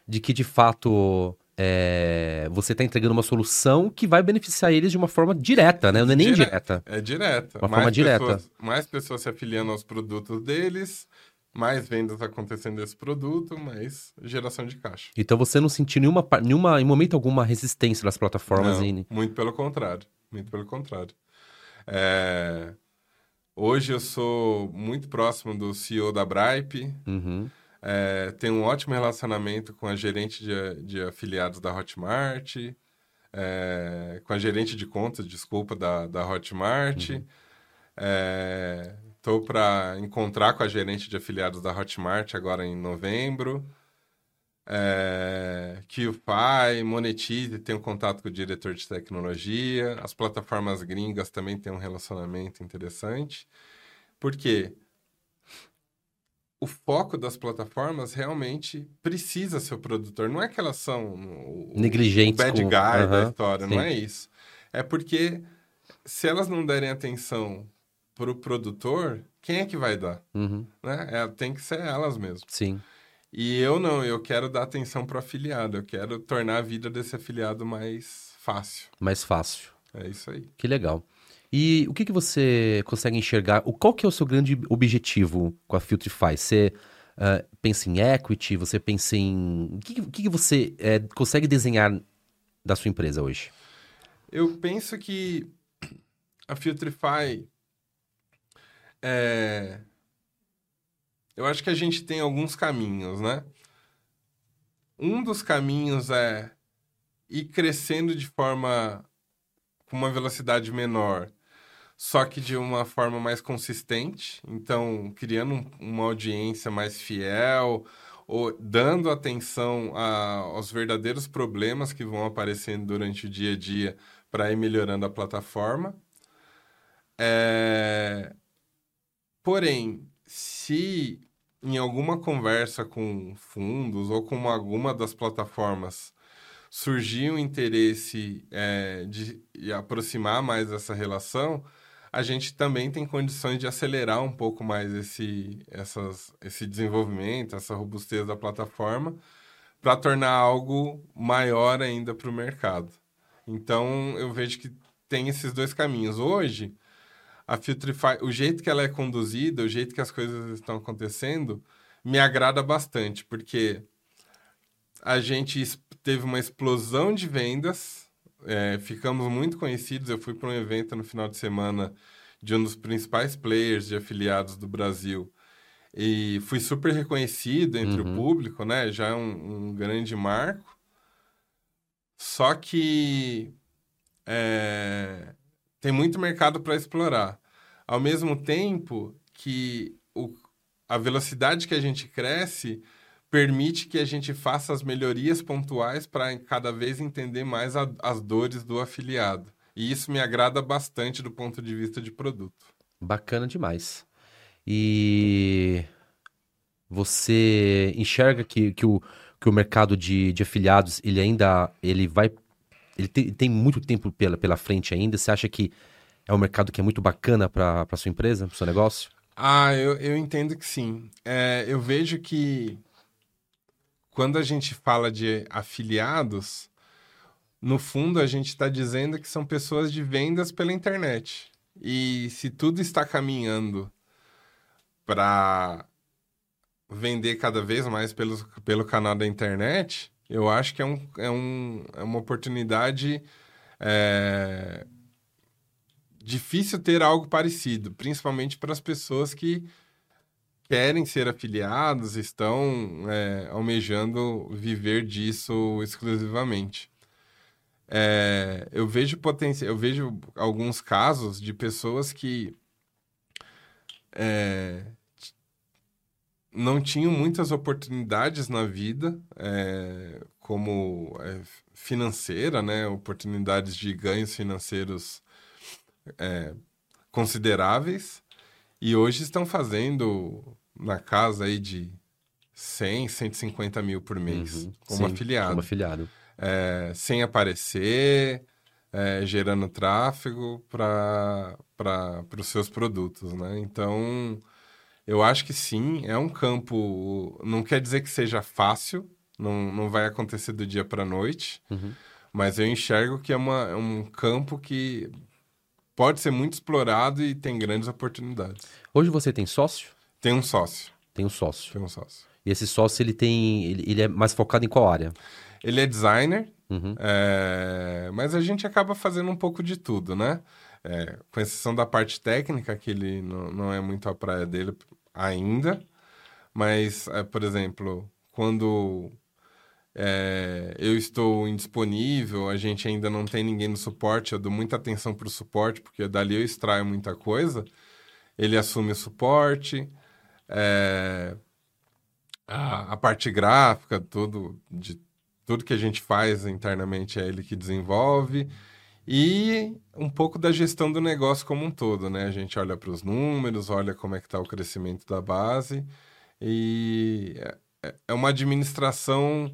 de que, de fato, é, você está entregando uma solução que vai beneficiar eles de uma forma direta, né? Não é nem Dire... indireta. É direta. Uma mais forma direta. Pessoas, mais pessoas se afiliando aos produtos deles, mais vendas acontecendo desse produto, mais geração de caixa. Então você não sentiu nenhuma, nenhuma em momento alguma resistência das plataformas? Não. Muito pelo contrário. Muito pelo contrário. É... Hoje eu sou muito próximo do CEO da Bripe. Uhum. É, tenho um ótimo relacionamento com a gerente de, de afiliados da Hotmart, é, com a gerente de contas, desculpa, da, da Hotmart. Uhum. É, Estou para encontrar com a gerente de afiliados da Hotmart agora em novembro. É, que o pai monetize, tem um contato com o diretor de tecnologia. As plataformas gringas também têm um relacionamento interessante. Por quê? O foco das plataformas realmente precisa ser o produtor. Não é que elas são o, negligentes, o bad guy da história, sim. não é isso. É porque se elas não derem atenção para o produtor, quem é que vai dar? Uhum. Né? É, tem que ser elas mesmo. Sim. E eu não, eu quero dar atenção para o afiliado, eu quero tornar a vida desse afiliado mais fácil. Mais fácil. É isso aí. Que legal. E o que, que você consegue enxergar? O, qual que é o seu grande objetivo com a Filtrify? Você uh, pensa em equity? Você pensa em... O que, que, que você é, consegue desenhar da sua empresa hoje? Eu penso que a Filtrify é... Eu acho que a gente tem alguns caminhos, né? Um dos caminhos é ir crescendo de forma com uma velocidade menor, só que de uma forma mais consistente. Então, criando uma audiência mais fiel, ou dando atenção a, aos verdadeiros problemas que vão aparecendo durante o dia a dia para ir melhorando a plataforma. É... Porém, se em alguma conversa com fundos ou com alguma das plataformas surgir um interesse é, de, de aproximar mais essa relação, a gente também tem condições de acelerar um pouco mais esse, essas, esse desenvolvimento, essa robustez da plataforma, para tornar algo maior ainda para o mercado. Então, eu vejo que tem esses dois caminhos. Hoje, a Filtrify, o jeito que ela é conduzida, o jeito que as coisas estão acontecendo, me agrada bastante, porque a gente teve uma explosão de vendas, é, ficamos muito conhecidos. Eu fui para um evento no final de semana de um dos principais players de afiliados do Brasil e fui super reconhecido entre uhum. o público, né? Já é um, um grande marco. Só que é, tem muito mercado para explorar. Ao mesmo tempo que o, a velocidade que a gente cresce permite que a gente faça as melhorias pontuais para cada vez entender mais a, as dores do afiliado. E isso me agrada bastante do ponto de vista de produto. Bacana demais. E você enxerga que, que, o, que o mercado de, de afiliados ele ainda ele vai ele tem, tem muito tempo pela, pela frente ainda. Você acha que é um mercado que é muito bacana para sua empresa, para seu negócio? Ah, eu, eu entendo que sim. É, eu vejo que quando a gente fala de afiliados, no fundo a gente está dizendo que são pessoas de vendas pela internet. E se tudo está caminhando para vender cada vez mais pelo, pelo canal da internet, eu acho que é, um, é, um, é uma oportunidade é, difícil ter algo parecido, principalmente para as pessoas que querem ser afiliados, estão é, almejando viver disso exclusivamente. É, eu vejo potencial, eu vejo alguns casos de pessoas que é, não tinham muitas oportunidades na vida, é, como é, financeira, né? Oportunidades de ganhos financeiros é, consideráveis, e hoje estão fazendo na casa aí de 100, 150 mil por mês, uhum, como sim, afiliado. Como afiliado. é, sem aparecer, é, gerando tráfego para os seus produtos, né? Então, eu acho que sim, é um campo. Não quer dizer que seja fácil, não, não vai acontecer do dia para a noite, Uhum. mas eu enxergo que é, uma, é um campo que pode ser muito explorado e tem grandes oportunidades. Hoje você tem sócio? Tem um sócio, Tem um sócio. tem um sócio. E esse sócio, ele tem. Ele, ele é mais focado em qual área? Ele é designer, Uhum. é, mas a gente acaba fazendo um pouco de tudo, né? É, com exceção da parte técnica, que ele não, não é muito a praia dele ainda. Mas, é, por exemplo, quando é, eu estou indisponível, a gente ainda não tem ninguém no suporte, eu dou muita atenção para o suporte, porque dali eu extraio muita coisa. Ele assume o suporte, é, a, a parte gráfica, tudo, de, tudo que a gente faz internamente é ele que desenvolve. E um pouco da gestão do negócio como um todo, né? A gente olha para os números, olha como é que está o crescimento da base e é- é uma administração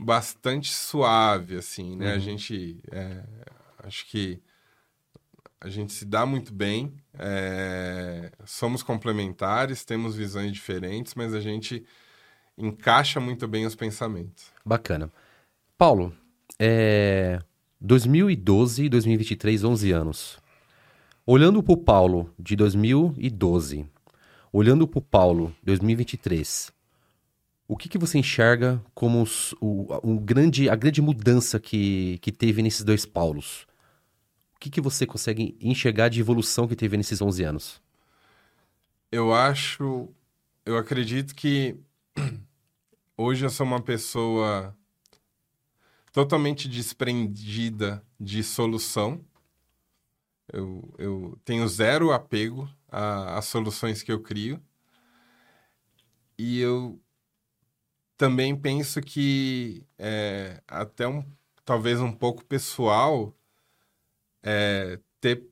bastante suave, assim, né? A Uhum. gente, é, acho que a gente se dá muito bem, é, somos complementares, temos visões diferentes, mas a gente encaixa muito bem os pensamentos. Bacana. Paulo, é... 2012 e 2023, 11 anos. Olhando pro Paulo de 2012, olhando pro Paulo 2023, o que que você enxerga como os- o, um grande, a grande mudança que, que teve nesses dois Paulos? O que que você consegue enxergar de evolução que teve nesses 11 anos? Eu acho, eu acredito que hoje eu sou uma pessoa totalmente desprendida de solução. Eu, eu tenho zero apego às soluções que eu crio. E eu também penso que é, até um, talvez um pouco pessoal é, ter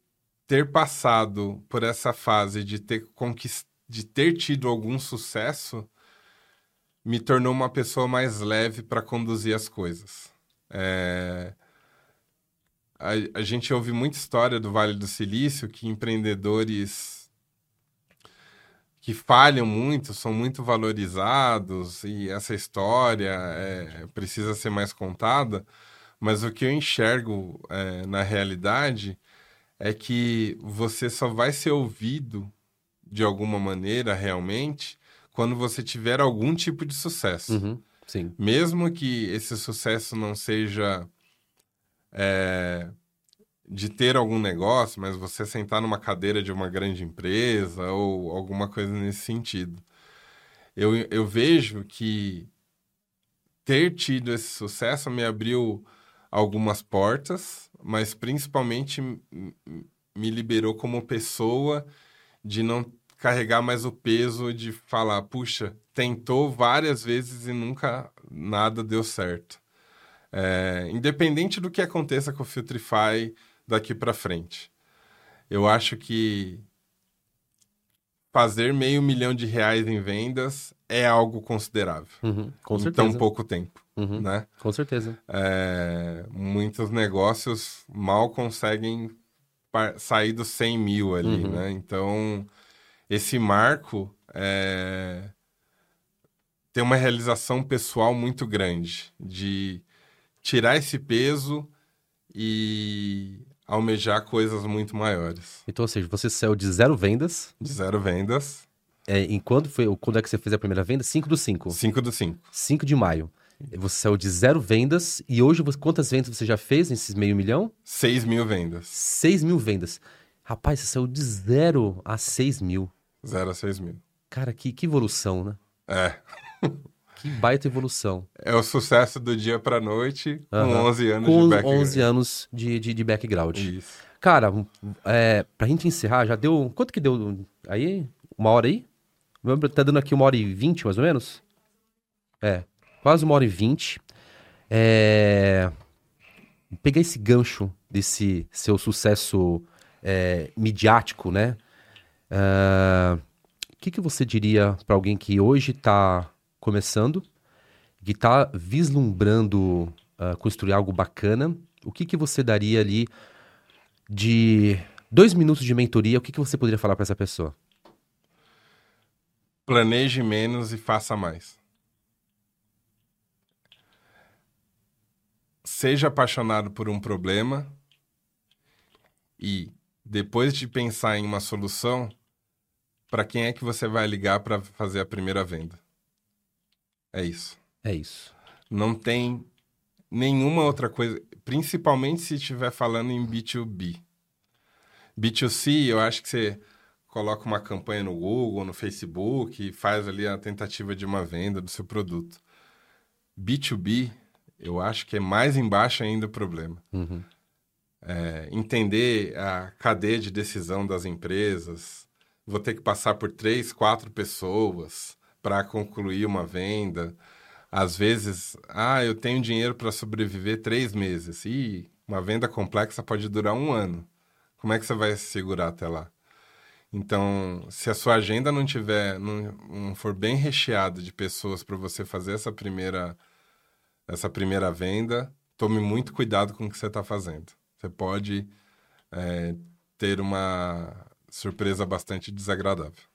ter passado por essa fase de ter conquist... de ter tido algum sucesso me tornou uma pessoa mais leve para conduzir as coisas. É, A, a gente ouve muita história do Vale do Silício que empreendedores que falham muito são muito valorizados e essa história é, precisa ser mais contada, mas o que eu enxergo é, na realidade é que você só vai ser ouvido de alguma maneira realmente quando você tiver algum tipo de sucesso. Uhum, sim. Mesmo que esse sucesso não seja é, de ter algum negócio, mas você sentar numa cadeira de uma grande empresa ou alguma coisa nesse sentido. Eu, eu vejo que ter tido esse sucesso me abriu algumas portas, mas principalmente me liberou como pessoa de não carregar mais o peso de falar, puxa, tentou várias vezes e nunca nada deu certo. É, independente do que aconteça com o Filtrify daqui para frente. Eu acho que fazer meio milhão de reais em vendas é algo considerável. Uhum, com em certeza. tão pouco tempo, Uhum, né? Com certeza. É, muitos negócios mal conseguem sair dos 100 mil ali, Uhum. né? Então, esse marco é, tem uma realização pessoal muito grande de tirar esse peso e almejar coisas muito maiores. Então, ou seja, você saiu de zero vendas. De zero vendas, É, em quando foi, quando é que você fez a primeira venda? 5 do 5. 5 do 5. 5 de maio. Você saiu de zero vendas e hoje quantas vendas você já fez nesses meio milhão? 6 mil vendas. 6 mil vendas. Rapaz, você saiu de zero a 6 mil. Zero a 6 mil. Cara, que, que evolução, né? É. Que baita evolução. É o sucesso do dia pra noite com Aham. 11 anos Com de background. 11 anos de, de, de background. Isso. Cara, é, pra gente encerrar, já deu. Quanto que deu aí? Uma hora aí? Tá dando aqui uma hora e vinte, mais ou menos? É, quase uma hora e vinte. É. Pegar esse gancho desse seu sucesso é, midiático, né? Ah, O que, que você diria pra alguém que hoje tá começando, que tá vislumbrando uh, construir algo bacana, o que, que você daria ali de dois minutos de mentoria? O que, que você poderia falar para essa pessoa? Planeje menos e faça mais. Seja apaixonado por um problema e depois de pensar em uma solução, para quem é que você vai ligar para fazer a primeira venda? É isso. É isso. Não tem nenhuma outra coisa, principalmente se estiver falando em B2B. B2C, eu acho que você coloca uma campanha no Google, no Facebook e faz ali a tentativa de uma venda do seu produto. B2B, eu acho que é mais embaixo ainda o problema. Uhum. É, entender a cadeia de decisão das empresas, vou ter que passar por três, quatro pessoas para concluir uma venda. Às vezes, ah, eu tenho dinheiro para sobreviver três meses. E uma venda complexa pode durar um ano. Como é que você vai se segurar até lá? Então, se a sua agenda não tiver, não, não for bem recheada de pessoas para você fazer essa primeira, essa primeira venda, tome muito cuidado com o que você está fazendo. Você pode é, ter uma surpresa bastante desagradável.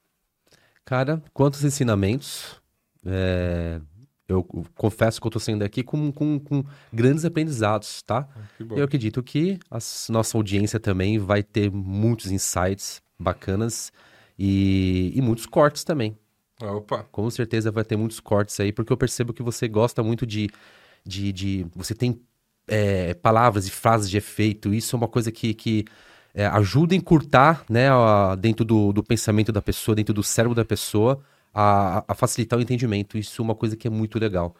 Cara, quantos ensinamentos. É, eu confesso que eu estou saindo aqui com, com, com, grandes aprendizados, tá? Eu acredito que a nossa audiência também vai ter muitos insights bacanas e, e muitos cortes também. Opa! Com certeza vai ter muitos cortes aí, porque eu percebo que você gosta muito de. de, de você tem é, palavras e frases de efeito. Isso é uma coisa que, que é, ajuda a encurtar né, a, dentro do, do pensamento da pessoa, dentro do cérebro da pessoa, a, a, facilitar o entendimento. Isso é uma coisa que é muito legal.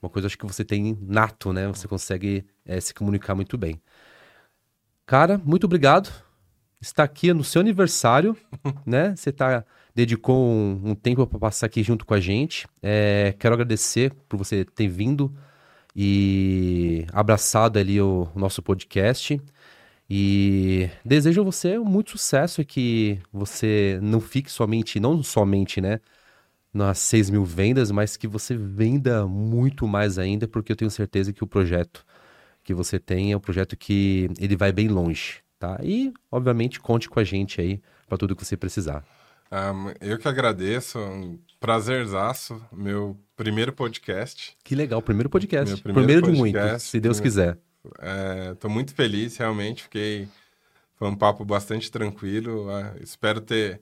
Uma coisa acho que você tem nato, né? Você consegue é, se comunicar muito bem. Cara, muito obrigado. Está aqui no seu aniversário, né? Você tá, dedicou um, um tempo para passar aqui junto com a gente. É, quero agradecer por você ter vindo e abraçado ali o, o nosso podcast. E desejo a você muito sucesso e que você não fique somente, não somente, né, nas 6 mil vendas, mas que você venda muito mais ainda, porque eu tenho certeza que o projeto que você tem é um projeto que ele vai bem longe, tá? E, obviamente, conte com a gente aí para tudo que você precisar. Um, eu que agradeço, um prazerzaço, meu primeiro podcast. Que legal, primeiro podcast. Meu primeiro, primeiro podcast, de muitos, se Deus quiser. Estou é, muito feliz, realmente. Fiquei. Foi um papo bastante tranquilo. Uh, espero ter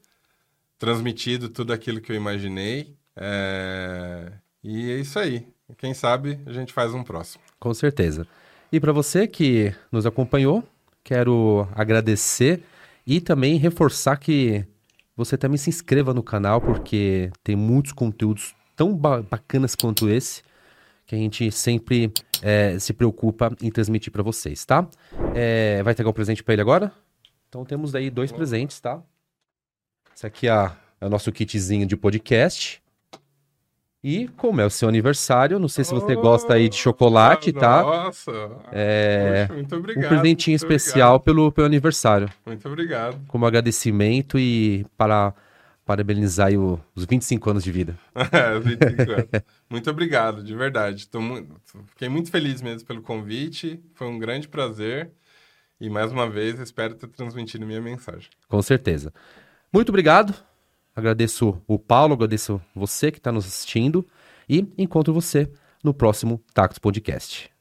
transmitido tudo aquilo que eu imaginei. É, e é isso aí. Quem sabe a gente faz um próximo. Com certeza. E para você que nos acompanhou, quero agradecer e também reforçar que você também se inscreva no canal, porque tem muitos conteúdos tão bacanas quanto esse que a gente sempre é, se preocupa em transmitir para vocês, tá? É, vai entregar um presente para ele agora? Então temos aí dois presentes, tá? Esse aqui é, é o nosso kitzinho de podcast. E como é o seu aniversário, não sei se você oh, gosta aí de chocolate, tá? Nossa! É, Poxa, muito obrigado. Um presentinho especial pelo, pelo aniversário. Muito obrigado. Como agradecimento e para parabenizar o, os 25 anos de vida. é, 25 anos. muito obrigado, de verdade. Tô muito, fiquei muito feliz mesmo pelo convite. Foi um grande prazer. E mais uma vez, espero ter transmitido minha mensagem. Com certeza. Muito obrigado. Agradeço o Paulo, agradeço você que está nos assistindo. E encontro você no próximo Tacos Podcast.